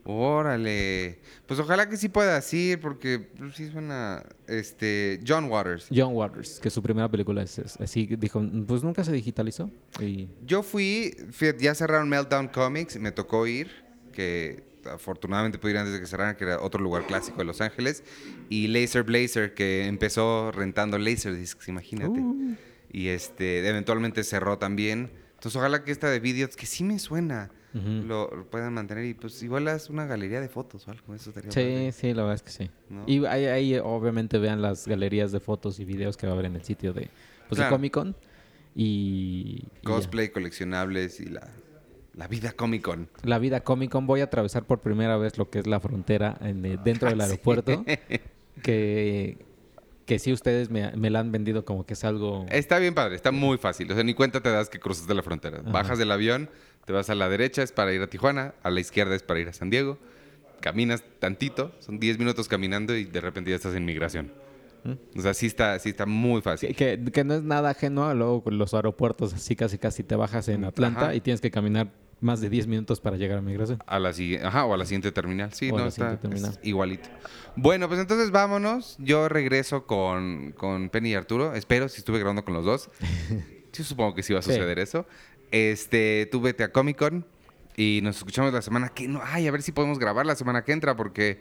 Órale. Pues ojalá que sí puedas ir, porque pues, sí suena. Este. John Waters.
John Waters, que su primera película es, es- así, dijo, pues nunca se digitalizó. Y
Yo fui, ya cerraron Meltdown Comics, me tocó ir, que afortunadamente pude ir antes de que cerraran, que era otro lugar clásico de Los Ángeles, y Laser Blazer, que empezó rentando Laserdiscs, imagínate.
Uh.
Y este, eventualmente cerró también. Entonces ojalá que esta de videos, que sí me suena, lo, lo puedan mantener y pues igual haz una galería de fotos o algo, eso estaría
Sí,
padre.
sí, la verdad es que sí.
¿No?
Y ahí, ahí, obviamente vean las galerías de fotos y videos que va a haber en el sitio de, pues, de
Claro.
Comic Con. Y.
Cosplay, coleccionables y la, la vida Comic Con.
La vida Comic Con. Voy a atravesar por primera vez lo que es la frontera en, eh, dentro del [LAUGHS]
Ah, sí.
aeropuerto. [LAUGHS] Que, que sí ustedes me, me la han vendido como que es algo...
Está bien padre, está muy fácil. O sea, ni cuenta te das que cruzaste la frontera.
Ajá.
Bajas del avión, te vas a la derecha, es para ir a Tijuana, a la izquierda es para ir a San Diego. Caminas tantito, son 10 minutos caminando y de repente ya estás en migración. O sea, sí está, sí está muy fácil.
Que, que- que no es nada ajeno a luego con los aeropuertos, así casi casi te bajas en Atlanta
Ajá.
y tienes que caminar más de 10 minutos para llegar a migración.
A la siguiente, ajá, o a la siguiente terminal. Sí,
O
no, está
siguiente terminal.
es igualito. Bueno, pues entonces vámonos. Yo regreso con, con Penny y Arturo. Espero, si estuve grabando con los dos. [LAUGHS] Sí, supongo que sí va a
Sí.
suceder eso. Este, tú vete a Comic Con y nos escuchamos la semana que no. Ay, a ver si podemos grabar la semana que entra porque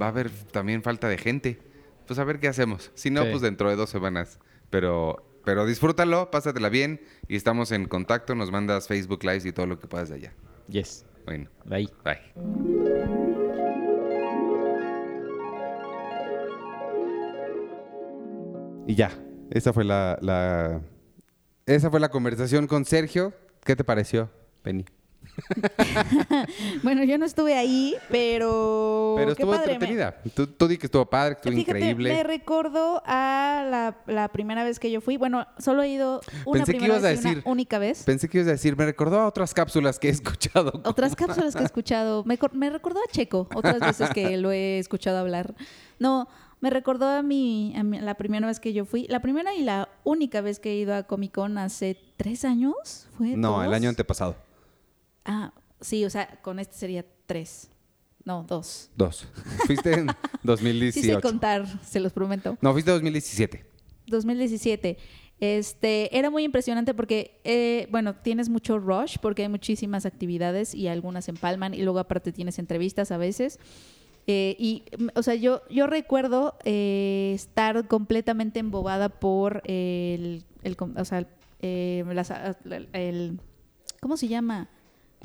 va a haber también falta de gente. Pues a ver qué hacemos. Si no,
Sí.
pues dentro de dos semanas. Pero, pero disfrútalo, pásatela bien y estamos en contacto. Nos mandas Facebook Live y todo lo que puedas de allá.
Yes.
Bueno,
Ahí.
bye. Y ya, esa fue la, la- esa fue la conversación con Sergio. ¿Qué te pareció, Penny? [LAUGHS]
Bueno, yo no estuve ahí, pero.
Pero estuvo
padre, me-
entretenida. Tú, tú di que estuvo padre, que estuvo
Fíjate,
increíble.
me recordó a la, la primera vez que yo fui. Bueno, solo he ido una
Pensé que
primera
a
vez y una única vez.
Pensé que ibas a decir, me recordó a otras cápsulas que he escuchado. [LAUGHS]
Otras cápsulas que he escuchado. Me, cor- me recordó a Checo, otras veces que lo he escuchado hablar. No, me recordó a mi- la primera vez que yo fui. La primera y la única vez que he ido a Comic Con hace tres años. ¿Fue
No, el año antepasado.
Ah, sí, o sea, con este sería tres. No, dos.
Dos. [LAUGHS] Fuiste en
Sí
2018.
sé contar, se los prometo.
no, fuiste en 2017.
2017. Este, era muy impresionante porque, eh, bueno, tienes mucho rush porque hay muchísimas actividades y algunas empalman y luego aparte tienes entrevistas a veces. Eh, y, mm, o sea, yo, yo recuerdo eh, estar completamente embobada por el, el o sea, eh, las- el- ¿cómo se llama?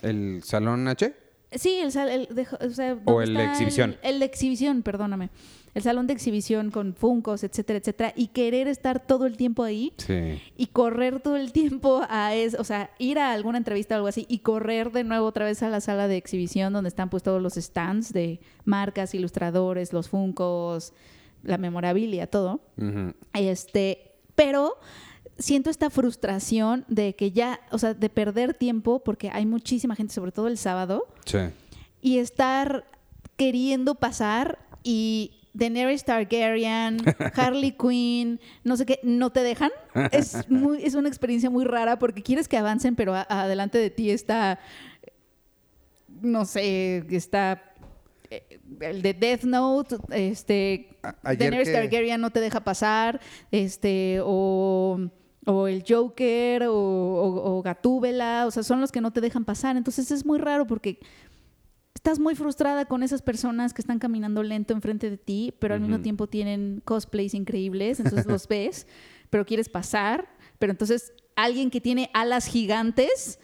¿El Salón H?
Sí, el, el de, o, sea,
O el de exhibición.
El, el de exhibición, perdóname. El salón de exhibición con funcos, etcétera, etcétera. Y querer estar todo el tiempo ahí
Sí.
y correr todo el tiempo a es, o sea, ir a alguna entrevista o algo así y correr de nuevo otra vez a la sala de exhibición donde están pues todos los stands de marcas, ilustradores, los funcos, la memorabilia, todo. Este, pero siento esta frustración de que ya, o sea, de perder tiempo porque hay muchísima gente, sobre todo el sábado,
Sí.
y estar queriendo pasar y Daenerys Targaryen, [LAUGHS] Harley Quinn, no sé qué, no te dejan. Es, muy, es una experiencia muy rara porque quieres que avancen, pero a- adelante de ti está, no sé, está eh, el de Death Note, este,
A-
Daenerys
que-
Targaryen no te deja pasar, este, o, o el Joker, o, o, o Gatúbela, o sea, son los que no te dejan pasar. Entonces es muy raro porque estás muy frustrada con esas personas que están caminando lento enfrente de ti, pero al mismo tiempo tienen cosplays increíbles, entonces los [LAUGHS] ves, pero quieres pasar, pero entonces alguien que tiene alas gigantes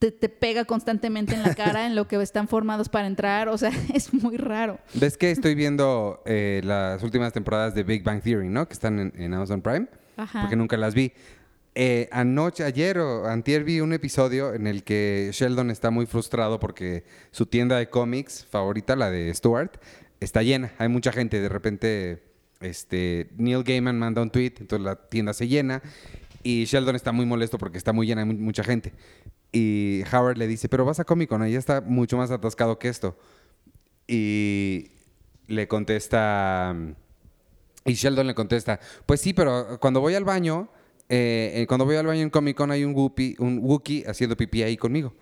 te, te pega constantemente en la cara en lo que están formados para entrar. O sea, [LAUGHS] es muy raro.
¿Ves que estoy viendo eh, las últimas temporadas de Big Bang Theory, ¿no? Que están en, en Amazon Prime.
Ajá.
Porque nunca las vi. Eh, anoche, ayer o antier vi un episodio en el que Sheldon está muy frustrado porque su tienda de cómics favorita, la de Stuart, está llena. Hay mucha gente. De repente, este, Neil Gaiman manda un tweet, entonces la tienda se llena. Y Sheldon está muy molesto porque está muy llena, hay mu- mucha gente. Y Howard le dice, pero vas a Comic Con, ahí está mucho más atascado que esto. Y le contesta... Y Sheldon le contesta, pues sí, pero cuando voy al baño, eh, eh, cuando voy al baño en Comic Con hay un un Wookiee haciendo pipí ahí conmigo.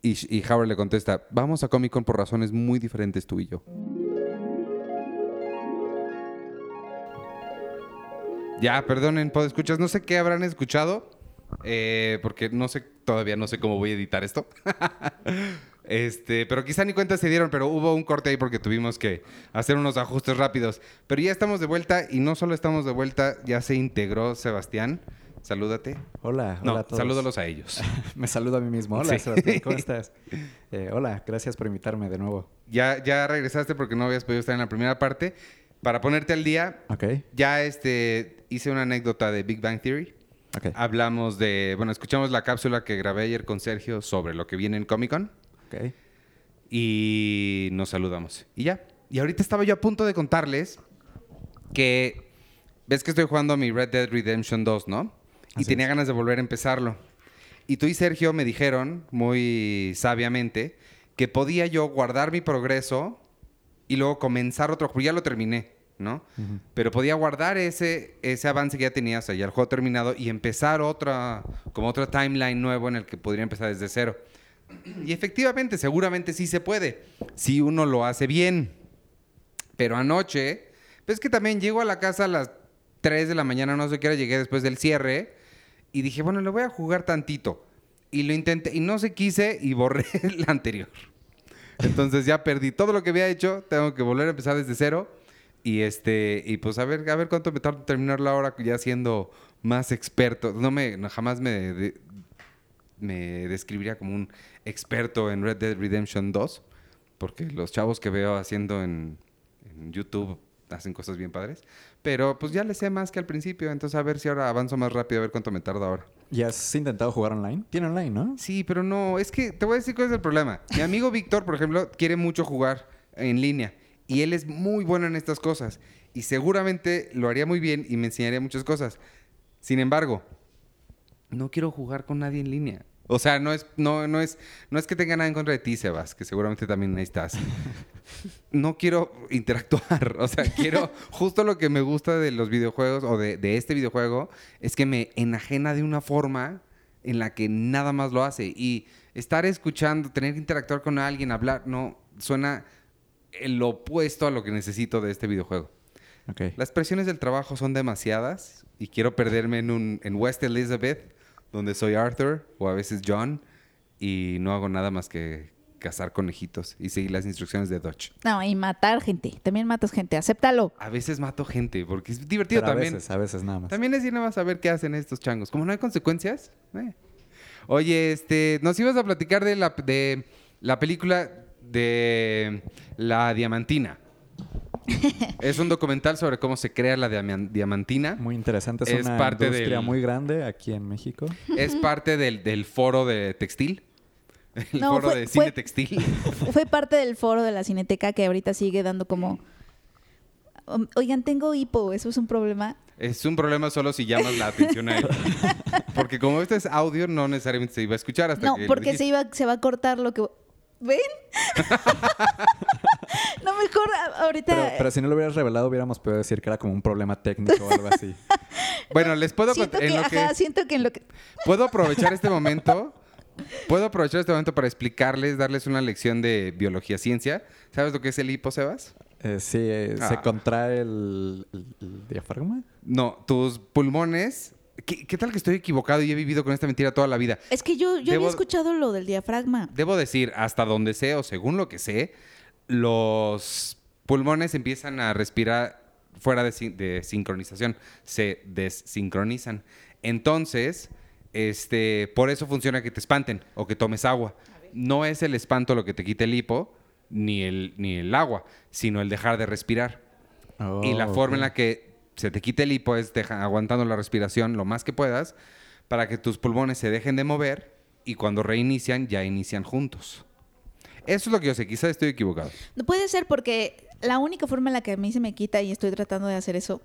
Y, y Howard le contesta, vamos a Comic Con por razones muy diferentes tú y yo. Ya, perdonen, escuchas, no sé qué habrán escuchado, eh, porque no sé, todavía no sé cómo voy a editar esto. [LAUGHS] Este, pero quizá ni cuenta se dieron, pero hubo un corte ahí porque tuvimos que hacer unos ajustes rápidos. Pero ya estamos de vuelta y no solo estamos de vuelta, ya se integró Sebastián. Salúdate.
Hola,
No,
hola a todos.
salúdalos a ellos. [LAUGHS]
Me saludo a mí mismo. Hola,
Sí.
Sebastián, ¿cómo estás? Eh, hola, gracias por invitarme de nuevo.
Ya, ya regresaste porque no habías podido estar en la primera parte. Para ponerte al día,
Ok,
ya este, hice una anécdota de Big Bang Theory.
ok,
Hablamos de, bueno, escuchamos la cápsula que grabé ayer con Sergio sobre lo que viene en Comic Con.
ok.
y nos saludamos. Y ya. Y ahorita estaba yo a punto de contarles que ves que estoy jugando a mi Red Dead Redemption 2, ¿no? Y tenía
es.
ganas de volver a empezarlo. Y tú y Sergio me dijeron muy sabiamente que podía yo guardar mi progreso y luego comenzar otro juego. Ya lo terminé, ¿no?
Ujú.
Pero podía guardar ese, ese avance que ya tenía, o sea, ya el juego terminado, y empezar otra, como otro timeline nuevo en el que podría empezar desde cero. Y efectivamente, seguramente sí se puede, si uno lo hace bien. Pero anoche, pues que también llego a la casa a las 3 de la mañana, no sé qué hora, llegué después del cierre, y dije, bueno, le voy a jugar tantito. Y lo intenté, y no se quise, y borré [LAUGHS] el anterior. Entonces ya perdí todo lo que había hecho, tengo que volver a empezar desde cero. Y este, y pues a ver, a ver cuánto me tarda en terminarlo ahora ya siendo más experto. No me, jamás me, me describiría como un experto en Red Dead Redemption 2, porque los chavos que veo haciendo en, en YouTube hacen cosas bien padres. Pero pues ya le sé más que al principio, entonces a ver si ahora avanzo más rápido, a ver cuánto me tarda ahora.
¿Y has intentado jugar online? Tiene online, ¿no?
Sí, pero no, es que te voy a decir cuál es el problema. Mi amigo Víctor, por ejemplo, quiere mucho jugar en línea y él es muy bueno en estas cosas y seguramente lo haría muy bien y me enseñaría muchas cosas. Sin embargo, no quiero jugar con nadie en línea. O sea, no es, no, no es, no es que tenga nada en contra de ti, Sebas, que seguramente también ahí estás. No quiero interactuar. [LAUGHS] O sea, quiero. Justo lo que me gusta de los videojuegos o de, de este videojuego es que me enajena de una forma en la que nada más lo hace. Y estar escuchando, tener que interactuar con alguien, hablar, no, suena el opuesto a lo que necesito de este videojuego.
Ok.
Las presiones del trabajo son demasiadas y quiero perderme en, un, en West Elizabeth, donde soy Arthur o a veces John, y no hago nada más que cazar conejitos y seguir las instrucciones de Dodge.
No, y matar gente. También matas gente. Acéptalo.
A veces mato gente porque es divertido
Pero a
también.
veces, a veces nada más.
También es ir nada más a ver qué hacen estos changos. Como no hay consecuencias. eh. Oye, este, nos ibas a platicar de la, de la película de La Diamantina. [LAUGHS] es un documental sobre cómo se crea la diaman- diamantina.
Muy interesante. Es,
Es
una
parte
industria
del-
muy grande aquí en México.
Es parte del, del foro de textil. El
No,
foro
fue-
de
fue-
cine textil. [LAUGHS]
Fue parte del foro de la Cineteca que ahorita sigue dando como... Oigan, tengo hipo. ¿Eso es un problema?
Es un problema solo si llamas la atención a él. [LAUGHS] Porque como esto es audio, no necesariamente se iba a escuchar hasta
No,
que lo
porque se, iba, se va a cortar lo que... ¿Ven? [LAUGHS] no, mejor ahorita...
Pero, pero si no lo hubieras revelado, hubiéramos podido decir que era como un problema técnico o algo así. [LAUGHS]
Bueno, les puedo
siento
en que-
ajá, siento que en lo que...
puedo aprovechar este [LAUGHS] momento. Puedo aprovechar este momento para explicarles, darles una lección de biología ciencia. ¿Sabes lo que es el hipo, Sebas?
Eh, sí, eh, se
Ah.
contrae el, el- el diafragma.
No, tus pulmones. ¿Qué, qué tal que estoy equivocado y he vivido con esta mentira toda la vida?
Es que yo, yo
Debo-
había escuchado lo del diafragma.
Debo decir, hasta donde sé o según lo que sé, los pulmones empiezan a respirar fuera de, sin- de sincronización, se desincronizan. Entonces, este, por eso funciona que te espanten o que tomes agua. No es el espanto lo que te quita el hipo, ni el, ni el agua, sino el dejar de respirar. y la
Oh,
forma en la que se te quite el hipo es deja- aguantando la respiración lo más que puedas para que tus pulmones se dejen de mover y cuando reinician ya inician juntos. Eso es lo que yo sé, quizás estoy equivocado.
No puede ser porque la única forma en la que a mí se me quita y estoy tratando de hacer eso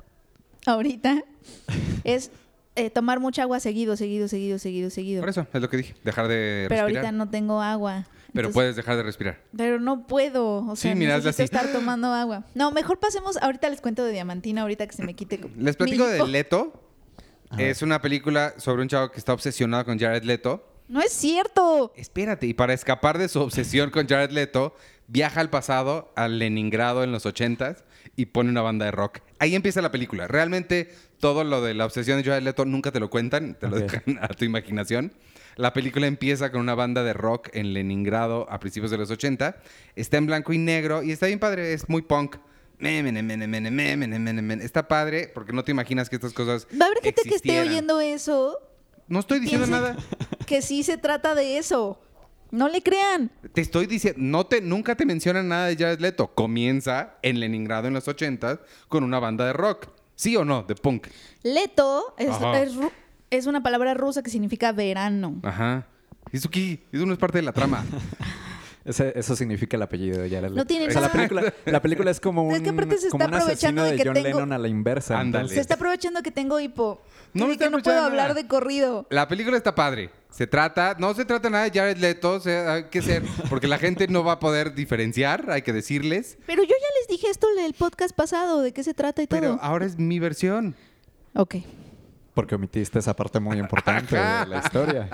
ahorita [LAUGHS] es eh, tomar mucha agua seguido, seguido, seguido, seguido, seguido.
Por eso es lo que dije, dejar de
Pero
respirar.
ahorita no tengo agua.
Pero
Entonces-
puedes dejar de respirar.
Pero no puedo, o sea,
Sí,
necesito
así.
estar tomando agua. No, mejor pasemos, ahorita les cuento de Diamantina, ahorita que se me quite. [GASPS]
Les platico
mi
de. Leto. Es una película sobre un chavo que está obsesionado con Jared Leto.
No es cierto.
Espérate, y para escapar de su obsesión con Jared Leto, viaja al pasado, a Leningrado en los 80s y pone una banda de rock. Ahí empieza la película. Realmente todo lo de la obsesión de Jared Leto nunca te lo cuentan, te lo dejan a tu imaginación. La película empieza con una banda de rock en Leningrado a principios de los 80. Está en blanco y negro y está bien padre, es muy punk. Está padre porque no te imaginas que estas cosas.
Va a haber gente que esté oyendo eso.
No estoy diciendo nada.
Que sí se trata de eso. No le crean.
Te estoy diciendo, no te, nunca te mencionan nada de Jared Leto. Comienza en Leningrado en los 80 con una banda de rock. ¿Sí o no? De punk.
Leto es, es, es una palabra rusa que significa verano.
Ajá. ¿Eso qué? Eso no es parte de la trama. [LAUGHS]
Ese- eso significa el apellido de Jared
No tiene
O sea, la
nada.
película, la película es como un,
Es que aparte se
como
está
un
aprovechando
asesino
de
de,
que
John
tengo-
Lennon a la inversa.
Ándale.
entonces-
Se está aprovechando que tengo hipo.
No me
que no puedo
aprovechando
hablar
nada.
de corrido.
La película está padre. Se trata, no se trata nada de Jared Leto, o sea, hay que ser, porque la gente no va a poder diferenciar, hay que decirles.
Pero yo ya les dije esto en el podcast pasado, de qué se trata y
Pero
todo.
ahora es mi versión.
Ok,
Porque omitiste esa parte muy importante de la historia.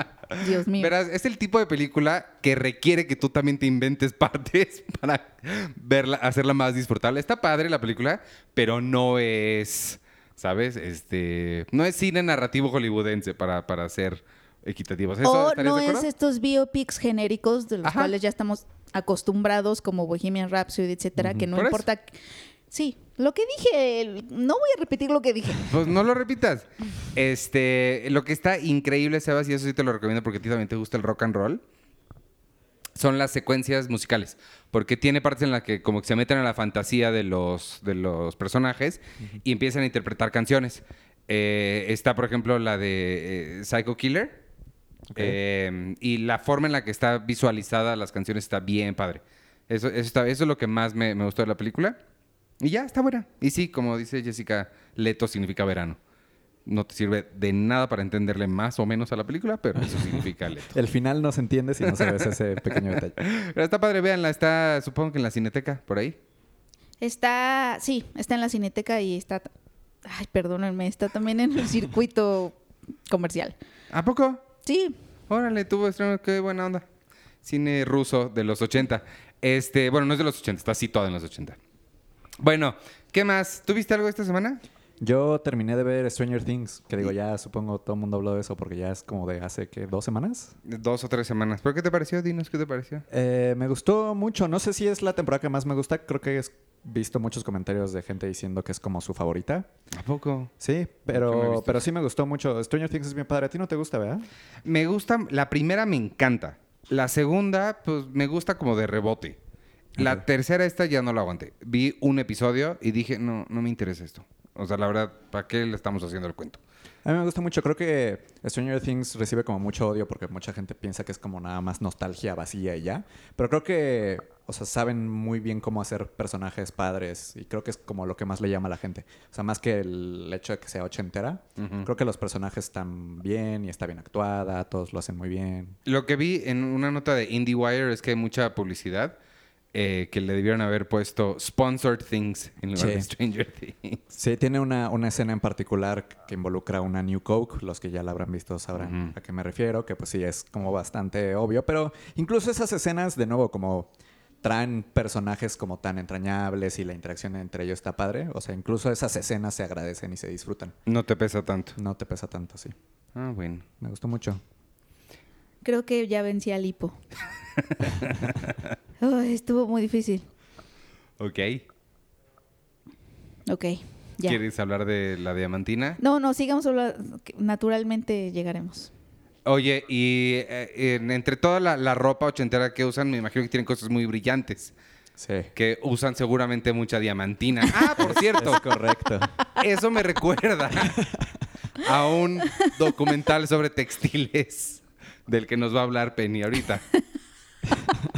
Dios mío.
Verás, es el tipo de película que requiere que tú también te inventes [LAUGHS] partes para verla, hacerla más disfrutable. Está padre la película, pero no es, ¿sabes? Este, no es cine narrativo hollywoodense para, para ser equitativos. ¿Eso
o no
de
es estos biopics genéricos de los
Ajá.
cuales ya estamos acostumbrados, como Bohemian Rhapsody, etcétera, que no
Por eso.
importa. Sí, lo que dije, no voy a repetir lo que dije. [LAUGHS]
Pues no lo repitas. Este, lo que está increíble, Sebas, y eso sí te lo recomiendo porque a ti también te gusta el rock and roll, son las secuencias musicales. Porque tiene partes en las que como que se meten a la fantasía de los, de los personajes y empiezan a interpretar canciones. Eh, está, por ejemplo, la de eh, Psycho Killer. Eh, y la forma en la que está visualizada las canciones está bien padre. Eso, eso, está- eso es lo que más me, me gustó de la película. Y ya, está buena. Y sí, como dice Jessica, Leto significa verano. No te sirve de nada para entenderle más o menos a la película, pero eso significa Leto. [LAUGHS]
El final no se entiende si no sabes ese pequeño detalle. [LAUGHS]
Pero está padre, véanla. Está, supongo que en la cineteca, por ahí.
Está, sí, está en la cineteca y está, ay, perdónenme, está también en el circuito comercial.
¿A poco?
Sí,
Órale, tuvo estreno, qué buena onda. Cine ruso de los 80. Este, bueno, no es de los 80, está situado en los 80. Bueno, ¿qué más? ¿Tuviste algo esta semana?
Yo terminé de ver Stranger Things, que digo, ya supongo todo el mundo habló de eso porque ya es como de hace, ¿qué? ¿Dos semanas?
Dos o tres semanas. ¿Pero qué te pareció? Dinos qué te pareció.
Eh, me gustó mucho. No sé si es la temporada que más me gusta. Creo que he visto muchos comentarios de gente diciendo que es como su favorita.
¿A poco?
Sí, pero, pero sí me gustó mucho. Stranger Things es bien padre. A ti no te gusta, ¿verdad?
Me gusta, la primera me encanta. La segunda, pues me gusta como de rebote. La tercera, esta ya no la aguanté. Vi un episodio y dije, no, no me interesa esto. O sea, la verdad, ¿para qué le estamos haciendo el cuento?
A mí me gusta mucho. Creo que Stranger Things recibe como mucho odio porque mucha gente piensa que es como nada más nostalgia vacía y ya. Pero creo que, o sea, saben muy bien cómo hacer personajes padres y creo que es como lo que más le llama a la gente. O sea, más que el hecho de que sea ochentera,
Ujú.
creo que los personajes están bien y está bien actuada, todos lo hacen muy bien.
Lo que vi en una nota de IndieWire es que hay mucha publicidad eh, que le debieron haber puesto Sponsored Things en lugar
Sí.
de Stranger Things.
Sí, tiene una, una escena en particular que involucra una New Coke. Los que ya la habrán visto sabrán a qué me refiero, que pues sí es como bastante obvio. Pero incluso esas escenas, de nuevo, como traen personajes como tan entrañables y la interacción entre ellos está padre. O sea, incluso esas escenas se agradecen y se disfrutan.
No te pesa tanto.
No te pesa tanto, sí.
Ah, bueno.
Me gustó mucho.
creo que ya vencí al hipo. [LAUGHS] Estuvo muy difícil.
Ok.
Ok. Ya.
¿Quieres hablar de la diamantina?
No, no, sigamos hablando. Naturalmente llegaremos.
Oye, y eh, en- entre toda la, la ropa ochentera que usan, me imagino que tienen cosas muy brillantes.
Sí.
Que usan seguramente mucha diamantina. [LAUGHS] Ah, por cierto,
Es correcto.
eso me recuerda a un documental sobre textiles del que nos va a hablar Penny ahorita. [LAUGHS]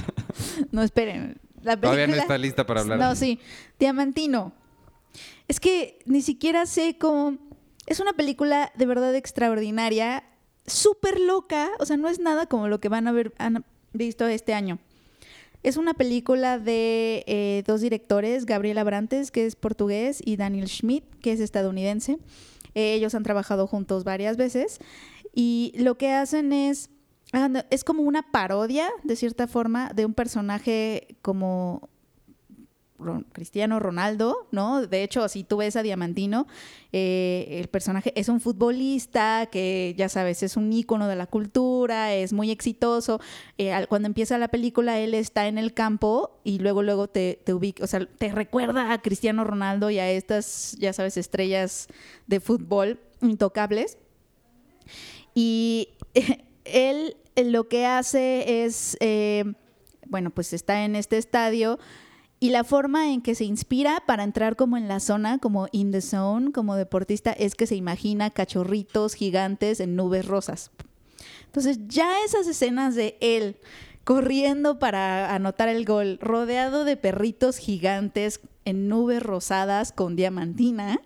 [LAUGHS]
No, esperen. La
Todavía no
película-
está lista para hablar.
No, sí. Diamantino. Es que ni siquiera sé cómo... Es una película de verdad extraordinaria, súper loca. O sea, no es nada como lo que van a han visto este año. Es una película de eh, dos directores, Gabriel Abrantes, que es portugués, y Daniel Schmidt, que es estadounidense. Eh, ellos han trabajado juntos varias veces. Y lo que hacen es es como una parodia, de cierta forma, de un personaje como Cristiano Ronaldo, ¿no? De hecho, si tú ves a Diamantino, eh, el personaje es un futbolista que, ya sabes, es un ícono de la cultura, es muy exitoso. Eh, cuando empieza la película, él está en el campo y luego, luego te, te ubica, o sea, te recuerda a Cristiano Ronaldo y a estas, ya sabes, estrellas de fútbol intocables. Y [LAUGHS] él eh, lo que hace es, eh, bueno, pues está en este estadio y la forma en que se inspira para entrar como en la zona, como in the zone, como deportista, es que se imagina cachorritos gigantes en nubes rosas. Entonces ya esas escenas de él corriendo para anotar el gol, rodeado de perritos gigantes en nubes rosadas con diamantina,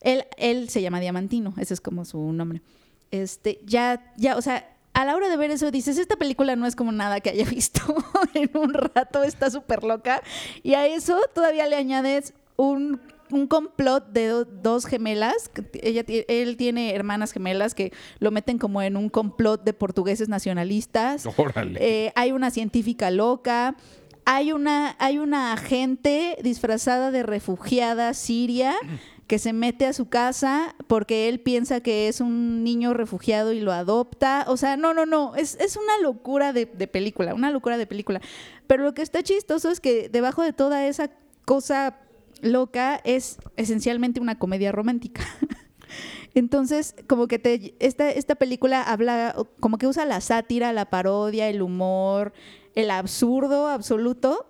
él, él se llama Diamantino, ese es como su nombre. Este, ya, ya, o sea, a la hora de ver eso dices, esta película no es como nada que haya visto [LAUGHS] en un rato, está súper loca. Y a eso todavía le añades un, un complot de do- dos gemelas. Ella, él tiene hermanas gemelas que lo meten como en un complot de portugueses nacionalistas.
Órale.
Eh, hay una científica loca. Hay una, hay una agente disfrazada de refugiada siria [CLEARS THROAT] que se mete a su casa porque él piensa que es un niño refugiado y lo adopta. O sea, no, no, no. Es, es una locura de, de película, una locura de película. Pero lo que está chistoso es que debajo de toda esa cosa loca es esencialmente una comedia romántica. [LAUGHS] Entonces, como que te, esta, esta película habla, como que usa la sátira, la parodia, el humor, el absurdo absoluto,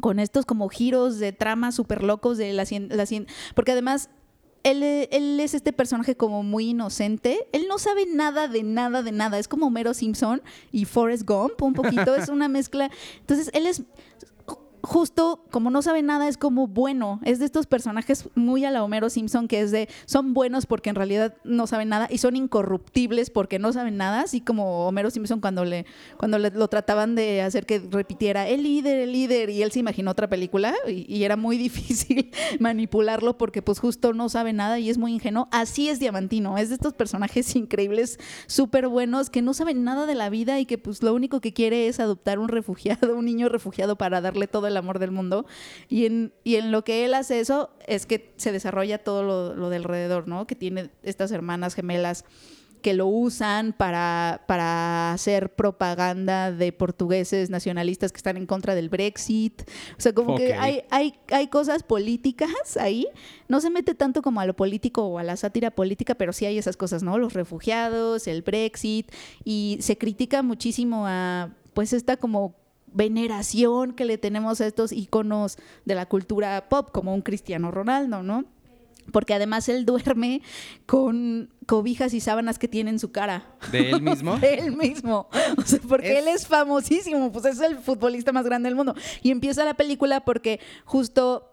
con estos como giros de trama súper locos de la, la Porque además, él, él es este personaje como muy inocente. Él no sabe nada de nada de nada. Es como Homero Simpson y Forrest Gump, un poquito. es una mezcla. Entonces, él es justo como no sabe nada, es como bueno. Es de estos personajes muy a la Homero Simpson, que es de son buenos porque en realidad no saben nada y son incorruptibles porque no saben nada, así como Homero Simpson cuando le cuando le- lo trataban de hacer que repitiera el líder, el líder, y él se imaginó otra película y, y era muy [LAUGHS] difícil manipularlo porque pues justo no sabe nada y es muy ingenuo. Así es Diamantino, es de estos personajes [LAUGHS] increíbles, súper buenos, que no saben nada de la vida y que pues lo único que quiere es adoptar un refugiado, un niño refugiado para darle todo el amor del mundo. Y en, y en lo que él hace eso es que se desarrolla todo lo, lo de alrededor, ¿no? Que tiene estas hermanas gemelas que lo usan para, para hacer propaganda de portugueses nacionalistas que están en contra del Brexit. O sea, como que hay, hay, hay cosas políticas ahí. No se mete tanto como a lo político o a la sátira política, pero sí hay esas cosas, ¿no? Los refugiados, el Brexit, y se critica muchísimo a, pues, esta como veneración que le tenemos a estos íconos de la cultura pop, como un Cristiano Ronaldo, ¿no? Porque además él duerme con cobijas y sábanas que tienen su cara.
¿De él [LAUGHS] mismo?
De él mismo. O sea, porque
Es-
él es famosísimo, pues es el futbolista más grande del mundo. Y empieza la película porque justo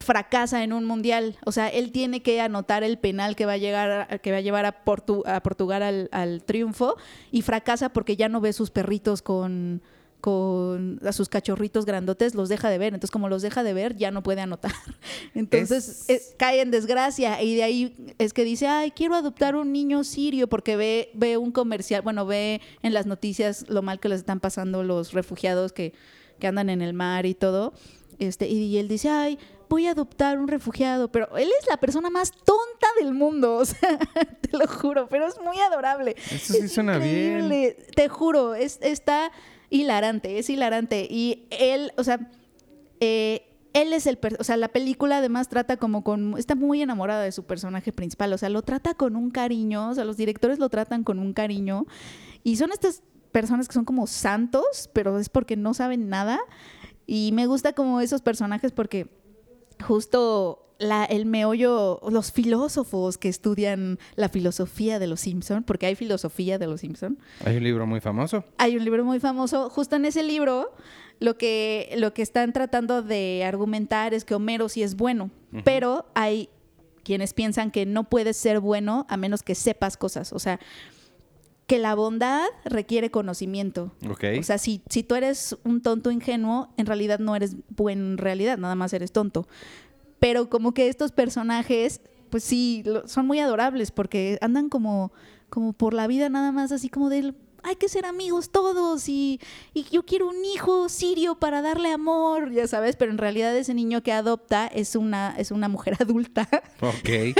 fracasa en un mundial. O sea, él tiene que anotar el penal que va a llegar que va a llevar a, Portu- a Portugal al, al triunfo y fracasa porque ya no ve sus perritos con con a sus cachorritos grandotes los deja de ver, entonces como los deja de ver ya no puede anotar. [LAUGHS] Entonces
Es-
cae en desgracia y de ahí es que dice, ay, quiero adoptar un niño sirio porque ve, ve un comercial, bueno, ve en las noticias lo mal que les están pasando los refugiados que, que andan en el mar y todo. Este, y, y él dice, ay, voy a adoptar un refugiado, pero él es la persona más tonta del mundo, [LAUGHS] o sea, te lo juro, pero es muy adorable.
Eso sí
Es
suena bien.
increíble, Te juro, es, está hilarante, es hilarante. Y él, o sea, eh, él es el, o sea, la película además trata como con, está muy enamorada de su personaje principal, o sea, lo trata con un cariño, o sea, los directores lo tratan con un cariño y son estas personas que son como santos, pero es porque no saben nada y me gusta como esos personajes porque justo la, el meollo, los filósofos que estudian la filosofía de los Simpson, porque hay filosofía de los Simpson,
Hay un libro muy famoso.
hay un libro muy famoso. Justo en ese libro, lo que, lo que están tratando de argumentar es que Homero sí es bueno, pero hay quienes piensan que no puedes ser bueno a menos que sepas cosas. O sea, que la bondad requiere conocimiento. O sea, si, si tú eres un tonto ingenuo, en realidad no eres bueno en realidad, nada más eres tonto. Pero como que estos personajes, pues sí, lo- son muy adorables porque andan como, como por la vida nada más así como de hay que ser amigos todos y, y yo quiero un hijo sirio para darle amor, ya sabes, pero en realidad ese niño que adopta es una, es una mujer [LAUGHS] adulta
ok.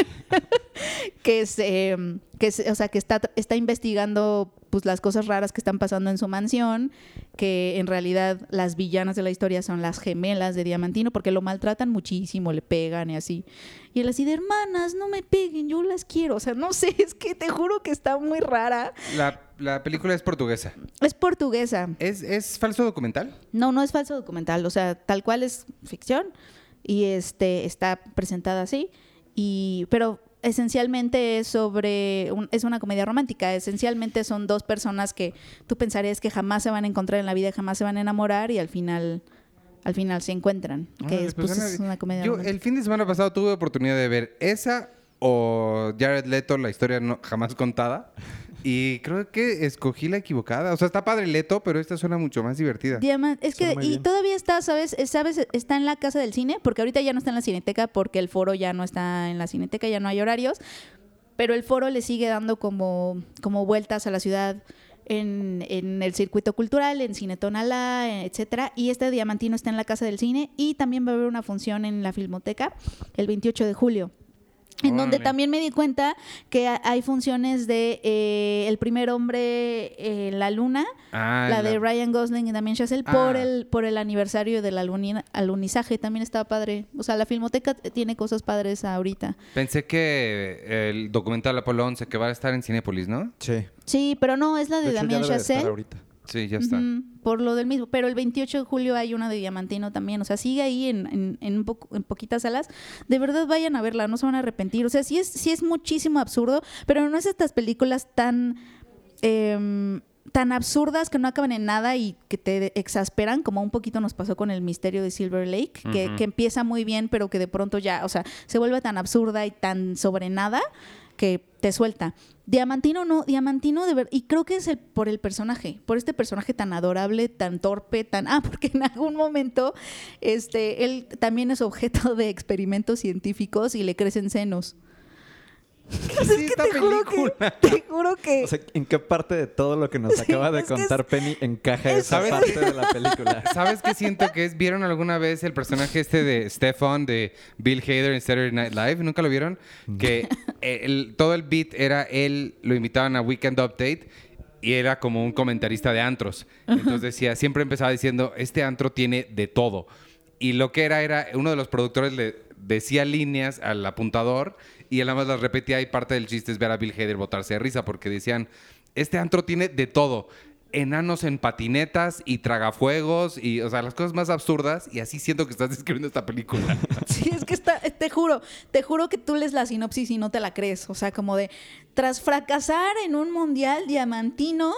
[LAUGHS]
que es, eh, que es- o sea, que está, está investigando pues las cosas raras que están pasando en su mansión, que en realidad las villanas de la historia son las gemelas de Diamantino, porque lo maltratan muchísimo, le pegan y así. Y él así de hermanas, no me peguen, yo las quiero. O sea, no sé, [LAUGHS] es que te juro que está muy rara.
La, la película es portuguesa.
Es portuguesa.
¿Es, ¿Es falso documental?
No, no es falso documental, o sea, tal cual es ficción y este está presentada así y pero esencialmente es sobre un- es una comedia romántica, esencialmente son dos personas que tú pensarías que jamás se van a encontrar en la vida, jamás se van a enamorar y al final al final se encuentran, que es,
pues
pues, es una comedia
Yo
romántica.
el fin de semana pasado tuve oportunidad de ver esa o Jared Leto, la historia no, jamás contada. Y creo que escogí la equivocada. O sea, está padre Leto, pero esta suena mucho más divertida.
Diamant- es que y
bien.
todavía está, ¿sabes? Eh, ¿Sabes? Está en la casa del cine, porque ahorita ya no está en la cineteca, porque el foro ya no está en la cineteca, ya no hay horarios, pero el foro le sigue dando como, como vueltas a la ciudad en, en el circuito cultural, en Cine Tonalá, eh, etcétera, y este Diamantino está en la casa del cine y también va a haber una función en la Filmoteca el 28 de julio. En donde
Órale.
también me di cuenta que ha- hay funciones de eh, El primer hombre en la luna,
Ah,
la de Ryan Gosling y Damien Chazelle
Ah.
por el por el aniversario del aluni- alunizaje también estaba padre. O sea, la filmoteca tiene cosas padres ahorita.
Pensé que el documental Apolo 11 que va a estar en Cinépolis, ¿no?
Sí.
Sí, pero no, es la de,
De hecho,
Damien
debe de estar
Chazelle.
Sí, ya está.
Por lo del mismo. Pero el 28 de julio hay una de Diamantino también. O sea, sigue ahí en, en, en un poco- en poquitas salas. De verdad vayan a verla, no se van a arrepentir. O sea, sí es, sí es muchísimo absurdo, pero no es estas películas tan... em, tan absurdas que no acaban en nada y que te exasperan, como un poquito nos pasó con el misterio de Silver Lake, que, que empieza muy bien, pero que de pronto ya, o sea, se vuelve tan absurda y tan sobre nada que te suelta. Diamantino no, Diamantino de verdad, y creo que es el, por el personaje, por este personaje tan adorable, tan torpe, tan, ah, [LAUGHS] porque en algún momento, este, él también es objeto de experimentos científicos y le crecen senos.
Sí, esta
Te juro
película.
que, te juro que
O sea, ¿en qué parte de todo lo que nos [LAUGHS]
Sí,
acaba de
es que es-
contar Penny encaja
es-
esa
¿Sabes?
parte de la película? [LAUGHS]
¿Sabes qué siento que es? ¿Vieron alguna vez el personaje este de Stefan de Bill Hader en Saturday Night Live? ¿Nunca lo vieron? Que eh, el- todo el beat era él, lo invitaban a Weekend Update y era como un comentarista de antros. Entonces decía, siempre empezaba diciendo, este antro tiene de todo. Y lo que era, era, uno de los productores le decía líneas al apuntador y él nada más las repetía y parte del chiste es ver a Bill Hader botarse de risa porque decían, este antro tiene de todo. Enanos en patinetas y tragafuegos y, o sea, las cosas más absurdas y así siento que estás [LAUGHS] describiendo esta película. [LAUGHS]
Sí, es que está, te juro, te juro que tú lees la sinopsis y no te la crees. O sea, como de, tras fracasar en un mundial diamantino,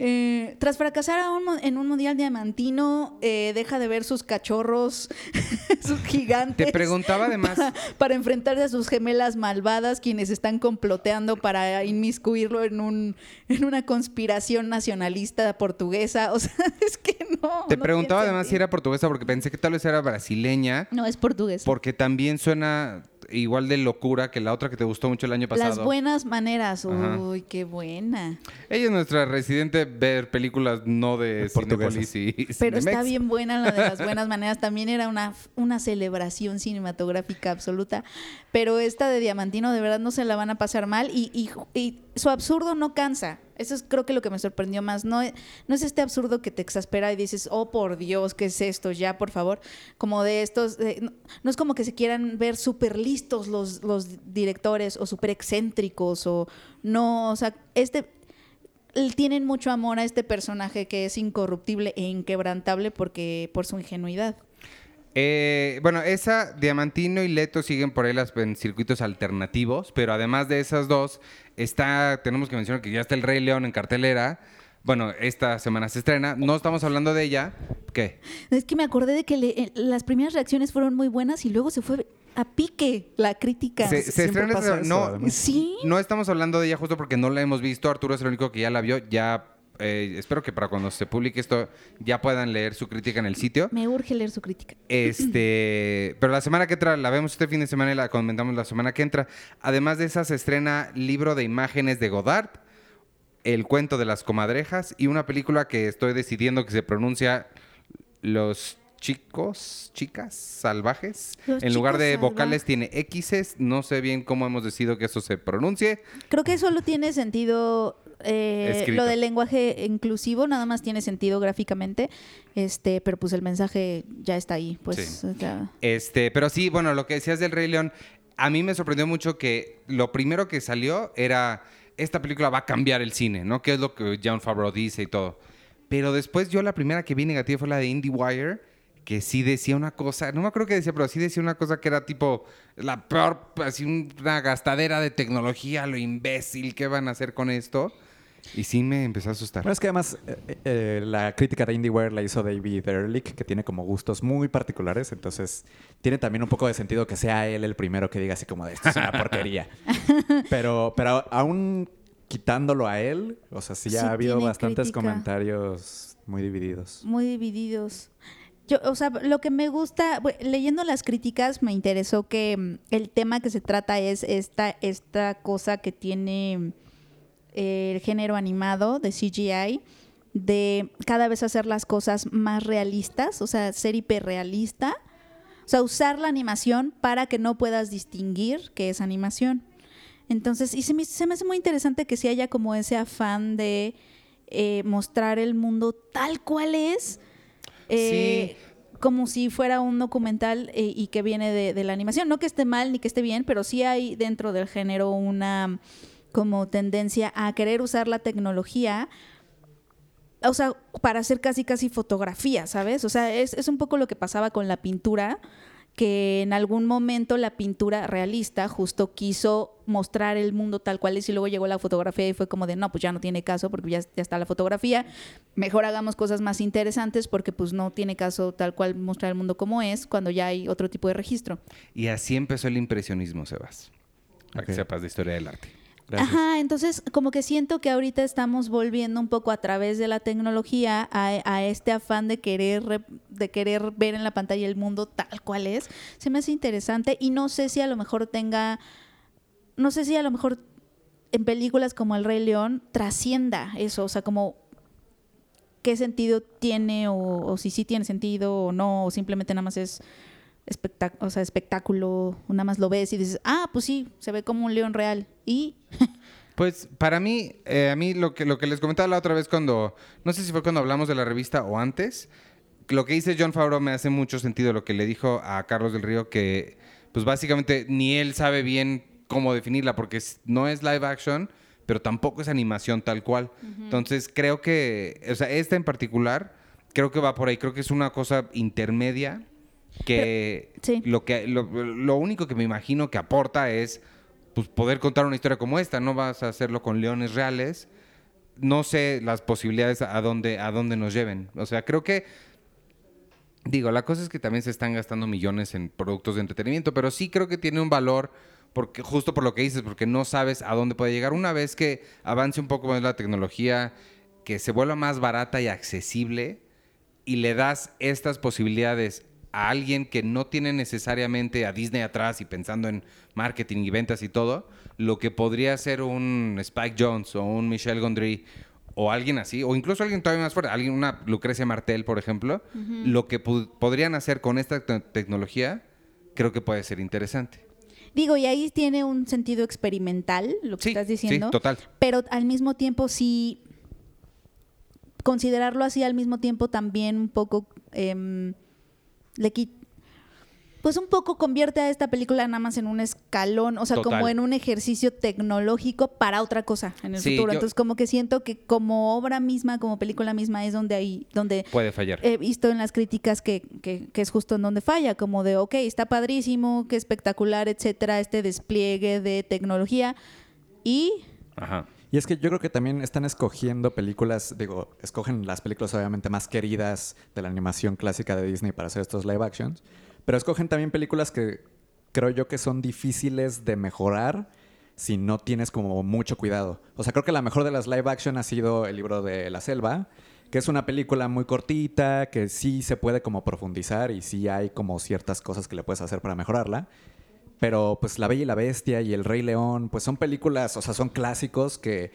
eh, tras fracasar a un en un mundial diamantino, eh, deja de ver sus cachorros, [LAUGHS] sus gigantes.
Te preguntaba además- [LAUGHS]
Para, para enfrentarse a sus gemelas malvadas, quienes están comploteando para inmiscuirlo en, un, en una conspiración nacionalista portuguesa. [LAUGHS] O sea, es que no.
Te
no
preguntaba además si era portuguesa porque pensé que tal vez era brasileña
No, es portugués.
porque también suena igual de locura que la otra que te gustó mucho el año pasado.
Las buenas maneras.
Ajá.
Uy, qué buena.
Ella es nuestra residente ver películas no de. Cinépolis y
Pero está bien buena la de las buenas [LAUGHS] maneras. También era una, una celebración cinematográfica absoluta. Pero esta de Diamantino de verdad no se la van a pasar mal y, y- y su absurdo no cansa. Eso es creo que lo que me sorprendió más. No, no es este absurdo que te exaspera y dices, oh por Dios, ¿qué es esto? Ya, por favor. Como de estos. no, es como que se quieran ver súper listos los, los directores o súper excéntricos o no. O sea, este. Tienen mucho amor a este personaje que es incorruptible e inquebrantable porque por su ingenuidad.
Eh, bueno, esa, Diamantino y Leto siguen por ahí las, en circuitos alternativos, pero además de esas dos, está, tenemos que mencionar que ya está el Rey León en cartelera. Bueno, esta semana se estrena. No estamos hablando de ella. ¿Qué?
Es que me acordé de que le- eh, las primeras reacciones fueron muy buenas y luego se fue a pique la crítica.
Se, se estrena
eso,
no.
Sí.
no estamos hablando de ella justo porque no la hemos visto. Arturo es el único que ya la vio. Ya eh, espero que para cuando se publique esto ya puedan leer su crítica en el sitio.
Me urge leer su crítica.
Este, [CLEARS THROAT] pero la semana que entra, la vemos este fin de semana y la comentamos la semana que entra. Además de esa, se estrena libro de imágenes de Godard, El cuento de las comadrejas y una película que estoy decidiendo que se pronuncia Los chicos, chicas salvajes.
Los
en lugar de
salvajes.
vocales tiene X's. No sé bien cómo hemos decidido que eso se pronuncie.
Creo que solo tiene sentido eh, lo del lenguaje inclusivo, nada más tiene sentido gráficamente, este, pero pues el mensaje ya está ahí, pues
Sí.
ya-
Este, pero sí, bueno, lo que decías del Rey León, a mí me sorprendió mucho que lo primero que salió era esta película va a cambiar el cine, ¿no? Que es lo que John Favreau dice y todo. Pero después yo la primera que vi negativa fue la de IndieWire, que sí decía una cosa, no me acuerdo qué decía, pero sí decía una cosa que era tipo la peor, así una gastadera de tecnología, lo imbécil, ¿qué van a hacer con esto? Y sí me empezó a asustar.
Bueno, es que además eh, eh, la crítica de IndieWire la hizo David Ehrlich, que tiene como gustos muy particulares, entonces tiene también un poco de sentido que sea él el primero que diga así como de esto es una porquería. [LAUGHS] pero, pero aún quitándolo a él, o sea, sí ya
Sí
ha habido bastantes
crítica.
comentarios muy divididos.
muy divididos. Yo, o sea, lo que me gusta, leyendo las críticas, me interesó que mm, el tema que se trata es esta, esta cosa que tiene el género animado de CGI, de cada vez hacer las cosas más realistas, o sea, ser hiperrealista. O sea, usar la animación para que no puedas distinguir que es animación. Entonces, y se me, se me hace muy interesante que sí haya como ese afán de eh, mostrar el mundo tal cual es. eh, Como si fuera un documental eh, y que viene de, de la animación. No que esté mal ni que esté bien, pero sí hay dentro del género una como tendencia a querer usar la tecnología o sea, para hacer casi casi fotografía, ¿sabes? O sea, es, es un poco lo que pasaba con la pintura, que en algún momento la pintura realista justo quiso mostrar el mundo tal cual es y luego llegó la fotografía y fue como de, no, pues ya no tiene caso porque ya, ya está la fotografía, mejor hagamos cosas más interesantes porque pues no tiene caso tal cual mostrar el mundo como es cuando ya hay otro tipo de registro.
Y así empezó el impresionismo, Sebas. Para que sepas de historia del arte.
Ajá, entonces como que siento que ahorita estamos volviendo un poco a través de la tecnología a, a este afán de querer re- de querer ver en la pantalla el mundo tal cual es. Se me hace interesante y no sé si a lo mejor tenga, no sé si a lo mejor en películas como El Rey León trascienda eso, o sea, como qué sentido tiene o, o si sí tiene sentido o no, o simplemente nada más es espectac- o sea, espectáculo, nada más lo ves y dices, ah, pues sí, se ve como un león real. Y [LAUGHS]
Pues para mí, eh, a mí lo que, lo que les comentaba la otra vez cuando, no sé si fue cuando hablamos de la revista o antes, lo que dice John Favreau me hace mucho sentido lo que le dijo a Carlos del Río, que pues básicamente ni él sabe bien cómo definirla, porque no es live action, pero tampoco es animación tal cual. Entonces creo que, o sea, esta en particular, creo que va por ahí, creo que es una cosa intermedia que
sí.
lo que lo, lo único que me imagino que aporta es pues poder contar una historia como esta, no vas a hacerlo con leones reales. No sé las posibilidades a dónde a dónde nos lleven. O sea, creo que digo, la cosa es que también se están gastando millones en productos de entretenimiento, pero sí creo que tiene un valor porque justo por lo que dices, porque no sabes a dónde puede llegar una vez que avance un poco más la tecnología, que se vuelva más barata y accesible y le das estas posibilidades a alguien que no tiene necesariamente a Disney atrás y pensando en marketing y ventas y todo, lo que podría ser un Spike Jones o un Michel Gondry o alguien así, o incluso alguien todavía más fuerte, alguien, una Lucrecia Martel, por ejemplo, lo que podrían hacer con esta te- tecnología, creo que puede ser interesante.
Digo, y ahí tiene un sentido experimental, lo que
Sí,
estás
sí,
diciendo.
total.
Pero al mismo tiempo sí considerarlo así al mismo tiempo también un poco em, le quita pues un poco convierte a esta película nada más en un escalón, o sea,
Total.
como en un ejercicio tecnológico para otra cosa en el
Sí,
futuro. Entonces, como que siento que como obra misma, como película misma, es donde hay, donde
Puede fallar.
he visto en las críticas que, que- que es justo en donde falla, como de, ok, está padrísimo, qué espectacular, etcétera, este despliegue de tecnología. Y
Ajá.
Y es que yo creo que también están escogiendo películas, digo, escogen las películas obviamente más queridas de la animación clásica de Disney para hacer estos live actions, pero escogen también películas que creo yo que son difíciles de mejorar si no tienes como mucho cuidado. O sea, creo que la mejor de las live action ha sido el libro de La Selva, que es una película muy cortita, que sí se puede como profundizar y sí hay como ciertas cosas que le puedes hacer para mejorarla. Pero pues La Bella y la Bestia y El Rey León, pues son películas, o sea, son clásicos que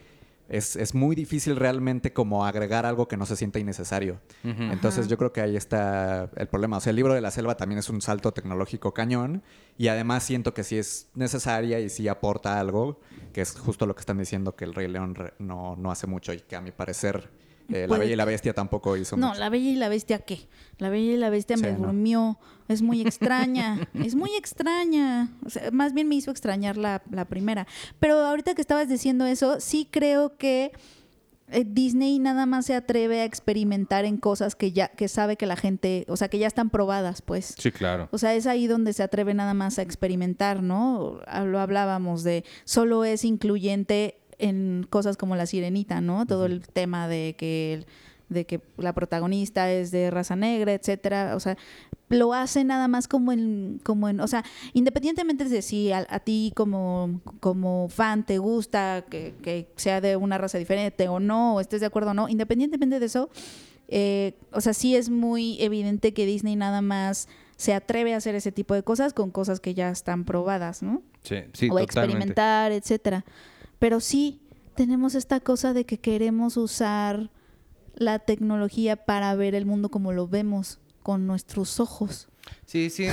es, es muy difícil realmente como agregar algo que no se sienta innecesario. Entonces yo creo que ahí está el problema. O sea, el libro de la selva también es un salto tecnológico cañón y además siento que sí es necesaria y sí aporta algo, que es justo lo que están diciendo que El Rey León no, no hace mucho y que a mi parecer eh, La
Puede
Bella y la Bestia tampoco hizo
no,
mucho.
la Bella y la Bestia, ¿qué? La Bella y la Bestia
Sí,
me
¿no?
durmió. Es muy extraña. [LAUGHS] es muy extraña. O sea, más bien me hizo extrañar la, la primera. Pero ahorita que estabas diciendo eso, sí creo que eh, Disney nada más se atreve a experimentar en cosas que ya que sabe que la gente, o sea, que ya están probadas, pues.
Sí, claro.
O sea, es ahí donde se atreve nada más a experimentar, ¿no? Ah, Lo hablábamos de solo es incluyente en cosas como la sirenita, ¿no? Todo el tema de que el- de que la protagonista es de raza negra, etcétera, o sea, lo hace nada más como en, como en, o sea, independientemente de si a, a ti como, como fan te gusta que, que sea de una raza diferente o no, o estés de acuerdo o no, independientemente de eso, eh, o sea, sí es muy evidente que Disney nada más se atreve a hacer ese tipo de cosas con cosas que ya están probadas, ¿no?
Sí, sí,
o
totalmente.
experimentar, etcétera. Pero sí tenemos esta cosa de que queremos usar la tecnología para ver el mundo como lo vemos con nuestros ojos.
Sí, sí.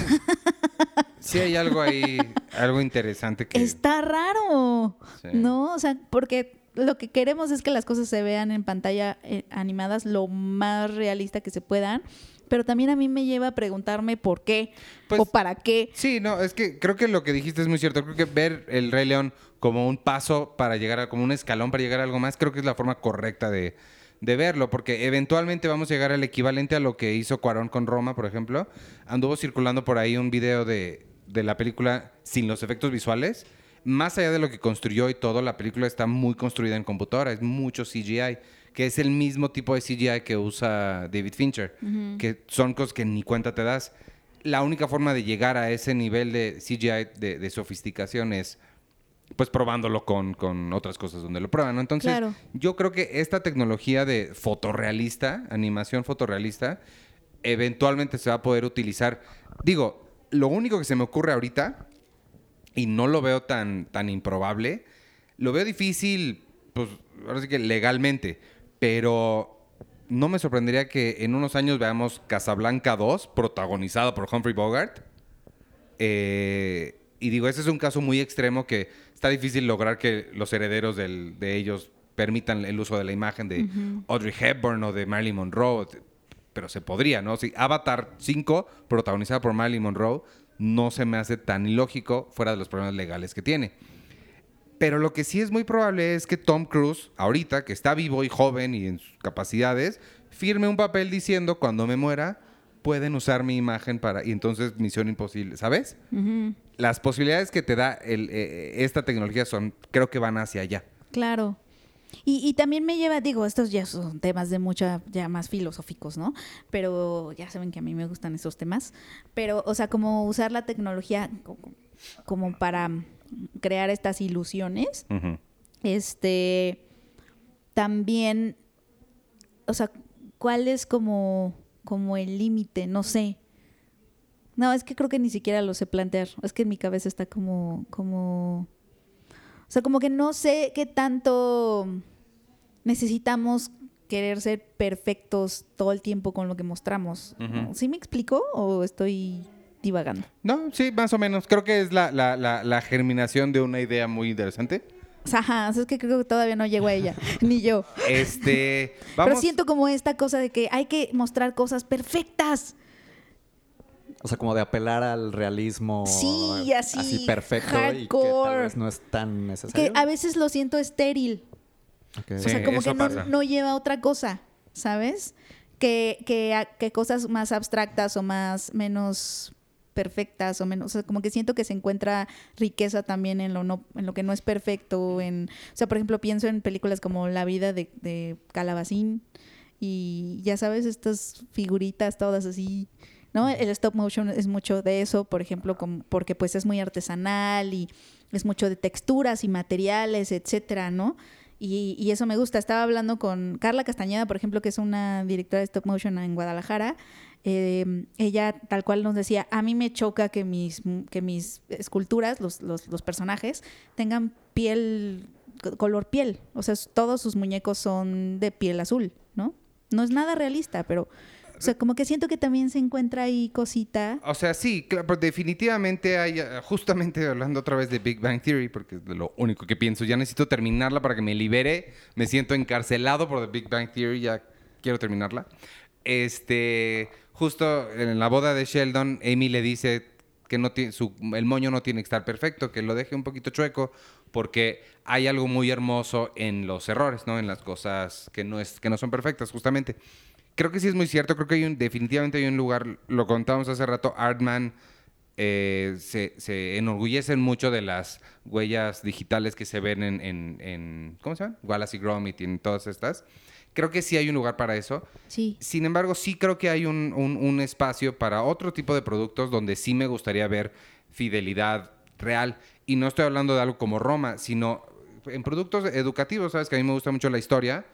Sí hay algo ahí, algo interesante que...
Está raro,
Sí.
¿no? O sea, porque lo que queremos es que las cosas se vean en pantalla eh, animadas lo más realista que se puedan, pero también a mí me lleva a preguntarme por qué
Pues-
o para qué.
Sí, no, es que creo que lo que dijiste es muy cierto. Creo que ver el Rey León como un paso para llegar a, como un escalón para llegar a algo más, creo que es la forma correcta de, de verlo, porque eventualmente vamos a llegar al equivalente a lo que hizo Cuarón con Roma, por ejemplo. Anduvo circulando por ahí un video de, de la película sin los efectos visuales. Más allá de lo que construyó y todo, la película está muy construida en computadora, es mucho CGI, que es el mismo tipo de CGI que usa David Fincher, que son cosas que ni cuenta te das. La única forma de llegar a ese nivel de CGI de, de sofisticación es pues probándolo con, con otras cosas donde lo prueban, ¿no? Entonces,
Claro.
yo creo que esta tecnología de fotorrealista, animación fotorrealista, eventualmente se va a poder utilizar. Digo, lo único que se me ocurre ahorita, y no lo veo tan, tan improbable, lo veo difícil, pues ahora sí que legalmente, pero no me sorprendería que en unos años veamos Casablanca 2, protagonizado por Humphrey Bogart. Eh, y digo, ese es un caso muy extremo que está difícil lograr que los herederos del- de ellos permitan el uso de la imagen de Audrey Hepburn o de Marilyn Monroe, pero se podría, ¿no? Si Avatar 5, protagonizada por Marilyn Monroe, no se me hace tan ilógico fuera de los problemas legales que tiene. Pero lo que sí es muy probable es que Tom Cruise, ahorita que está vivo y joven y en sus capacidades, firme un papel diciendo cuando me muera pueden usar mi imagen para y entonces Misión Imposible, ¿sabes? Las posibilidades que te da el, eh, esta tecnología son, creo que van hacia allá.
Claro. Y, y también me lleva, digo, estos ya son temas de mucha, ya más filosóficos, ¿no? Pero ya saben que a mí me gustan esos temas. Pero, o sea, como usar la tecnología co- como para crear estas ilusiones, este, también, o sea, ¿cuál es como, como el límite? No sé. No, es que creo que ni siquiera lo sé plantear. Es que en mi cabeza está como, como, o sea, como que no sé qué tanto necesitamos querer ser perfectos todo el tiempo con lo que mostramos. ¿Sí me explico o estoy divagando.
No, sí, más o menos. Creo que es la, la, la, la germinación de una idea muy interesante.
O sea, Ajá, o sea, es que creo que todavía no llego a ella, [LAUGHS] ni yo.
Este, [LAUGHS] vamos.
Pero siento como esta cosa de que hay que mostrar cosas perfectas.
O sea, como de apelar al realismo.
Sí, así,
perfecto y que
hardcore.
tal vez no es tan necesario.
Que a veces lo siento estéril. O sea, como que no, lleva a otra cosa, ¿sabes? Que, que, que cosas más abstractas o más, menos perfectas o menos, o sea, como que siento que se encuentra riqueza también en lo no, en lo que no es perfecto, en, o sea, por ejemplo, pienso en películas como La vida de, de Calabacín y ya sabes, estas figuritas todas así, ¿no? El stop motion es mucho de eso, por ejemplo, como- porque pues es muy artesanal y es mucho de texturas y materiales, etcétera, ¿no? Y, y eso me gusta. Estaba hablando con Carla Castañeda, por ejemplo, que es una directora de stop motion en Guadalajara. Eh, ella tal cual nos decía, a mí me choca que mis, que mis esculturas, los, los, los personajes, tengan piel, co- color piel. O sea, todos sus muñecos son de piel azul, ¿no? No es nada realista, pero... O sea, como que siento que también se encuentra ahí cosita.
O sea, sí, claro, definitivamente hay, justamente hablando otra vez de Big Bang Theory, porque es lo único que pienso, ya necesito terminarla para que me libere, me siento encarcelado por The Big Bang Theory, ya quiero terminarla. Este, justo en la boda de Sheldon, Amy le dice que no tiene, su, el moño no tiene que estar perfecto, que lo deje un poquito chueco, porque hay algo muy hermoso en los errores, ¿no? En las cosas que no, es, que no son perfectas, justamente. Creo que sí es muy cierto, creo que hay un, definitivamente hay un lugar, lo contábamos hace rato, Artman eh, se, se enorgullecen mucho de las huellas digitales que se ven en, en, en- ¿cómo se llama? Wallace y Gromit y en todas estas. Creo que sí hay un lugar para eso.
Sí.
Sin embargo, sí creo que hay un, un- un espacio para otro tipo de productos donde sí me gustaría ver fidelidad real. Y no estoy hablando de algo como Roma, sino en productos educativos, ¿sabes? Que a mí me gusta mucho la historia.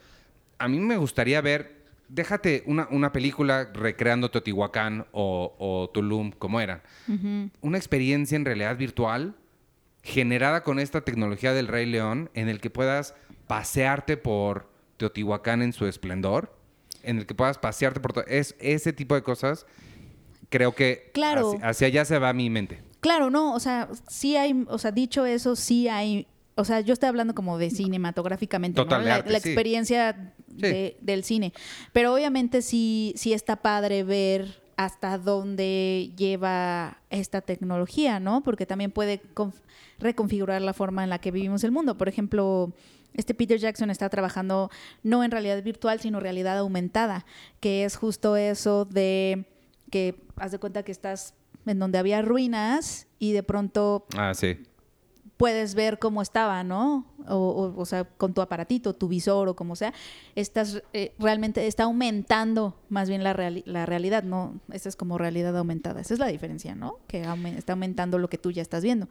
A mí me gustaría ver, déjate una, una película recreando Teotihuacán o, o Tulum como eran. Una experiencia en realidad virtual generada con esta tecnología del Rey León en el que puedas pasearte por Teotihuacán en su esplendor, en el que puedas pasearte por todo. Es ese tipo de cosas. Creo que
Claro.
hacia, hacia allá se va mi mente.
Claro, no, o sea, sí hay, o sea, dicho eso, sí hay, o sea, yo estoy hablando como de cinematográficamente,
Total,
¿no?
de
La,
arte,
la
sí.
experiencia de- del cine. Pero obviamente sí, sí está padre ver hasta dónde lleva esta tecnología, ¿no? Porque también puede conf- reconfigurar la forma en la que vivimos el mundo. Por ejemplo, este Peter Jackson está trabajando no en realidad virtual, sino realidad aumentada, que es justo eso de que haz de cuenta que estás en donde había ruinas y de pronto
Ah, sí.
puedes ver cómo estaba, ¿no? O, o- o sea, con tu aparatito, tu visor o como sea, estás eh, realmente está aumentando más bien la, reali- la realidad, ¿no? Esa es como realidad aumentada. Esa es la diferencia, ¿no? Que está aumentando lo que tú ya estás viendo.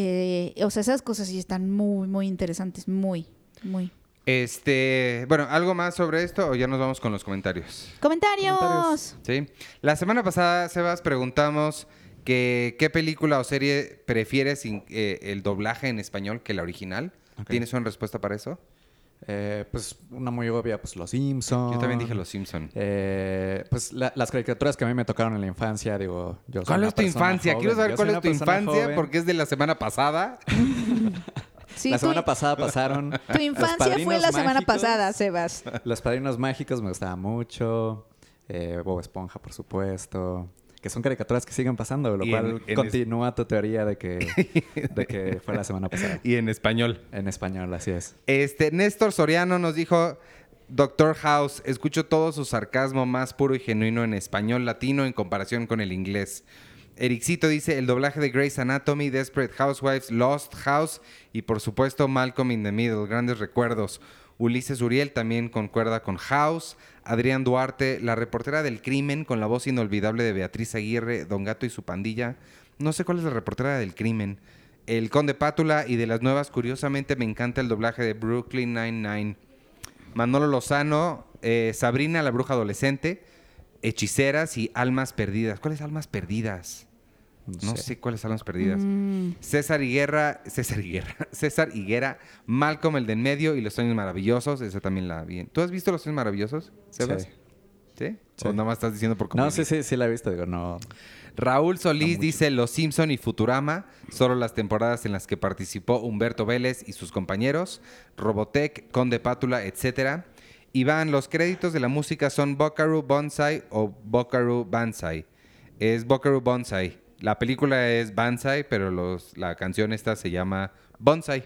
Eh, o sea, esas cosas sí están muy, muy interesantes, muy, muy.
Este, bueno, ¿algo más sobre esto o ya nos vamos con los comentarios?
¡Comentarios!
Sí. La semana pasada, Sebas, preguntamos que qué película o serie prefieres sin- eh, el doblaje en español que la original. ¿Tienes una respuesta para eso?
Eh, pues una muy obvia, pues Los Simpsons.
Yo también dije Los Simpson.
Eh, pues la- las caricaturas que a mí me tocaron en la infancia, digo, yo soy
¿Cuál
una
es tu infancia?
joven.
Quiero saber
Yo
cuál es tu infancia
joven.
porque es de la semana pasada. [LAUGHS]
Sí,
la semana pasada pasaron. [LAUGHS]
Tu infancia fue la semana pasada, Sebas.
Los Padrinos Mágicos me gustaba mucho. Eh, Bob Esponja, por supuesto. Que son caricaturas que siguen pasando, lo
Y
cual
en- en
continúa tu teoría de que, [LAUGHS] de que fue la semana pasada.
Y en español.
En español, así es.
Este, Néstor Soriano nos dijo, Doctor House, escucho todo su sarcasmo más puro y genuino en español latino en comparación con el inglés. Ericito dice, el doblaje de Grey's Anatomy, Desperate Housewives, Lost House y por supuesto Malcolm in the Middle, grandes recuerdos. Ulises Uriel también concuerda con House. Adrián Duarte, la reportera del crimen con la voz inolvidable de Beatriz Aguirre, Don Gato y su pandilla. No sé cuál es la reportera del crimen. El Conde Pátula y de las nuevas, curiosamente me encanta el doblaje de Brooklyn Nine-Nine. Manolo Lozano, eh, Sabrina la bruja adolescente, Hechiceras y Almas Perdidas. ¿Cuáles Almas Perdidas? No sé, cuáles Almas Perdidas.
Mm,
César Higuera, [LAUGHS] César Higuera, César Higuera, Malcolm el de en medio y Los Sueños Maravillosos. Esa también la vi. ¿Tú has visto Los Sueños Maravillosos, Sebas?
Sí.
¿Sí?
Sí.
¿O nada más estás diciendo por
No,
convivir?
sí, sí, sí la he visto. Digo, no,
Raúl Solís dice Los Simpson y Futurama, solo las temporadas en las que participó Humberto Vélez y sus compañeros, Robotech, Conde Pátula, etc. Iván, los créditos de la música son Bokaru Bonsai o Bokaru Banzai. Es Bokaru Bonsai. La película es Banzai, pero los, la canción esta se llama Bonsai.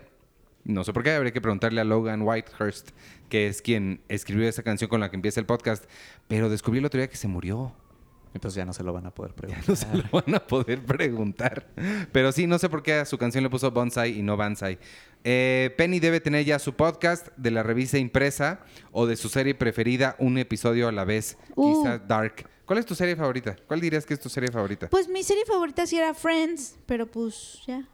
No sé por qué, habría que preguntarle a Logan Whitehurst, que es quien escribió esa canción con la que empieza el podcast, pero descubrí el otro día que se murió.
Entonces ya no se lo van a poder preguntar.
No se lo van a poder preguntar. Pero sí, no sé por qué a su canción le puso Bonsai y no Banzai. Eh, Penny debe tener ya su podcast de la revista impresa o de su serie preferida, un episodio a la vez,
Uh.
quizás Dark. ¿Cuál es tu serie favorita? ¿Cuál dirías que es tu serie favorita?
Pues mi serie favorita sí era Friends, pero pues ya.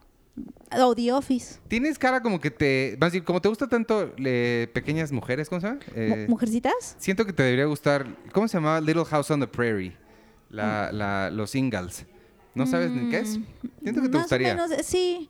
O The Office.
Tienes cara como que te... Más bien, como te gusta tanto eh, Pequeñas Mujeres, ¿cómo se llama? Eh,
¿Mujercitas?
siento que te debería gustar... ¿Cómo se llamaba? Little House on the Prairie. La, la- los Ingalls. ¿No sabes ni qué es? Siento que te
Mm, Más o
gustaría.
menos, eh, sí.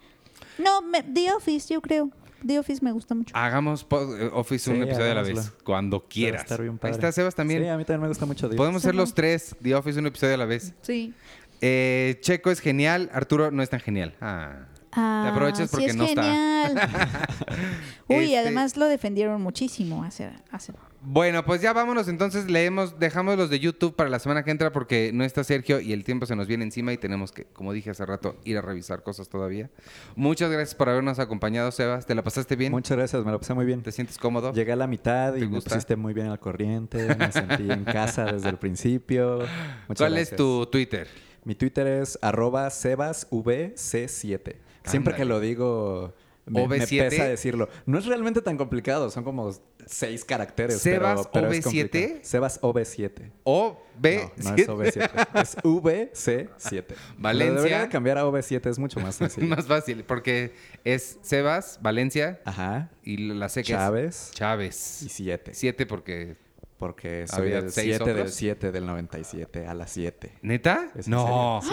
No, me- The Office, yo creo. The Office me gusta mucho.
Hagamos eh, Office un
Sí,
episodio a la vez, cuando quieras.
estar bien
Ahí
padre.
está Sebas también.
Sí, a mí también me gusta mucho. Dios.
Podemos ser los tres, The Office un episodio a la vez.
Sí.
Eh, Checo es genial, Arturo no es tan genial. Ah.
Ah,
aprovechas
sí
porque
es
no está.
genial. [LAUGHS] Uy,
Este-
además lo defendieron muchísimo hace, hace.
Bueno, pues ya vámonos entonces, leemos, dejamos los de YouTube para la semana que entra porque no está Sergio y el tiempo se nos viene encima y tenemos que, como dije hace rato, ir a revisar cosas todavía. Muchas gracias por habernos acompañado, Sebas. ¿Te la pasaste bien?
Muchas gracias, me lo pasé muy bien.
¿Te sientes cómodo?
Llegué a la mitad y
¿Te
me pusiste muy bien al corriente. Me sentí en casa desde el principio. Muchas
¿Cuál es tu Twitter?
Mi Twitter es arroba sebasvc7. Siempre que lo digo, me, me
OV7.
pesa decirlo. No es realmente tan complicado, son como seis caracteres.
¿Sebas
pero, pero es
OV7?
complicado. Sebas OV7.
O B.
No, no es OV7, es [LAUGHS] VC7.
Valencia.
Lo debería de cambiar a OV7, es mucho más sencillo. [LAUGHS]
Más fácil, porque es Sebas, Valencia
Ajá.
y la sé que es
Chávez
Chávez.
y 7.
Siete porque...
Porque soy
¿Había
del
seis
7 del
otros?
7 del 97 a las 7.
¿Neta?
¿Es en
No.
Sí.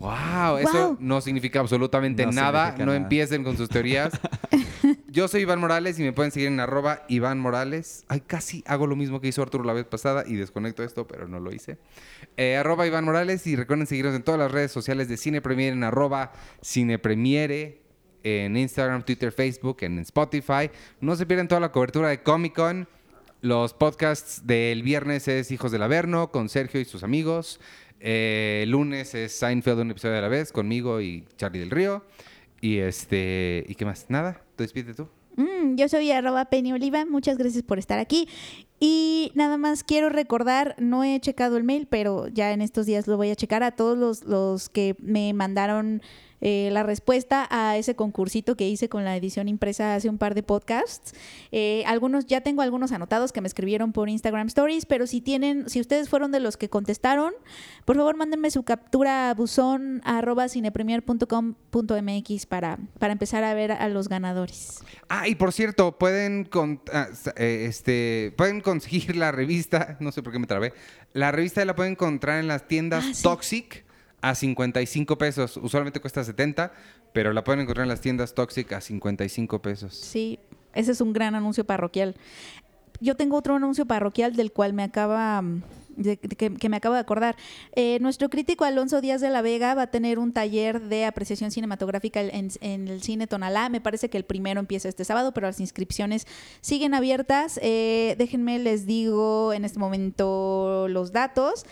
Wow, eso no significa absolutamente
No
nada.
significa
no
nada.
empiecen con sus teorías. [LAUGHS] Yo soy Iván Morales y me pueden seguir en arroba Iván Morales. Ay, casi hago lo mismo que hizo Arturo la vez pasada y desconecto esto, pero no lo hice. Eh, arroba Iván Morales y recuerden seguirnos en todas las redes sociales de Cine Premiere en arroba Cine Premiere, en Instagram, Twitter, Facebook, en Spotify. No se pierdan toda la cobertura de Comic Con. Los podcasts del viernes es Hijos del Averno con Sergio y sus amigos. Eh, lunes es Seinfeld un episodio a la vez conmigo y Charlie del Río. Y este, ¿y qué más? Nada, te despide tú.
Mm, yo soy arroba Penny Oliva, muchas gracias por estar aquí. Y nada más quiero recordar, no he checado el mail, pero ya en estos días lo voy a checar a todos los, los que me mandaron eh, la respuesta a ese concursito que hice con la edición impresa hace un par de podcasts. Eh, algunos, ya tengo algunos anotados que me escribieron por Instagram Stories, pero si tienen, si ustedes fueron de los que contestaron, por favor mándenme su captura a buzón arroba cinepremier.com.mx para, para empezar a ver a los ganadores.
Ah, y por cierto, pueden, con- ah, eh, este, pueden conseguir la revista, [LAUGHS] no sé por qué me trabé, la revista la pueden encontrar en las tiendas
Ah, sí.
Toxic a 55 pesos. Usualmente cuesta 70, pero la pueden encontrar en las tiendas Toxic a 55 pesos.
Sí, ese es un gran anuncio parroquial. Yo tengo otro anuncio parroquial del cual me acaba mm, que me acabo de acordar. Eh, nuestro crítico Alonso Díaz de la Vega va a tener un taller de apreciación cinematográfica en, en el cine Tonalá. Me parece que el primero empieza este sábado, pero las inscripciones siguen abiertas. Eh, déjenme les digo en este momento los datos.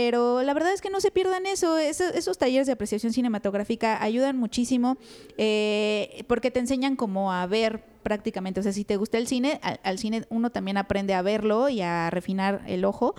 Pero la verdad es que no se pierdan eso. Eso- esos talleres de apreciación cinematográfica ayudan muchísimo eh, porque te enseñan como a ver prácticamente. O sea, si te gusta el cine, al, al cine uno también aprende a verlo y a refinar el ojo.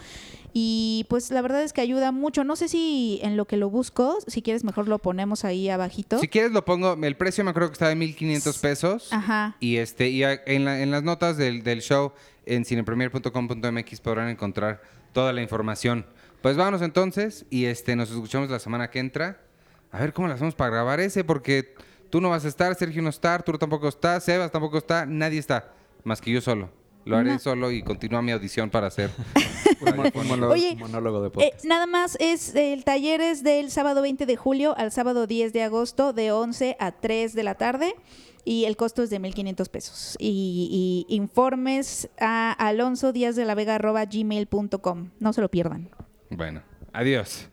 Y pues la verdad es que ayuda mucho. No sé si en lo que lo busco, si quieres mejor lo ponemos ahí abajito.
Si quieres lo pongo, el precio me acuerdo que estaba de 1500 pesos.
Ajá.
Y este y en, la- en las notas del, del show en cinepremier.com.mx podrán encontrar toda la información. Pues vámonos entonces y este nos escuchamos la semana que entra. A ver cómo lo hacemos para grabar ese, porque tú no vas a estar, Sergio no está, Arturo tampoco está, Sebas tampoco está, nadie está, más que yo solo. Lo haré
No.
solo y continúa mi audición para hacer. [LAUGHS]
Un, mon- un monólogo,
Oye,
un monólogo de
Eh, nada más es el taller es del sábado 20 de julio al sábado 10 de agosto de 11 a 3 de la tarde y el costo es de 1.500 pesos. Y, y informes a alonso díaz de la vega gmail.com. No se lo pierdan.
Bueno, adiós.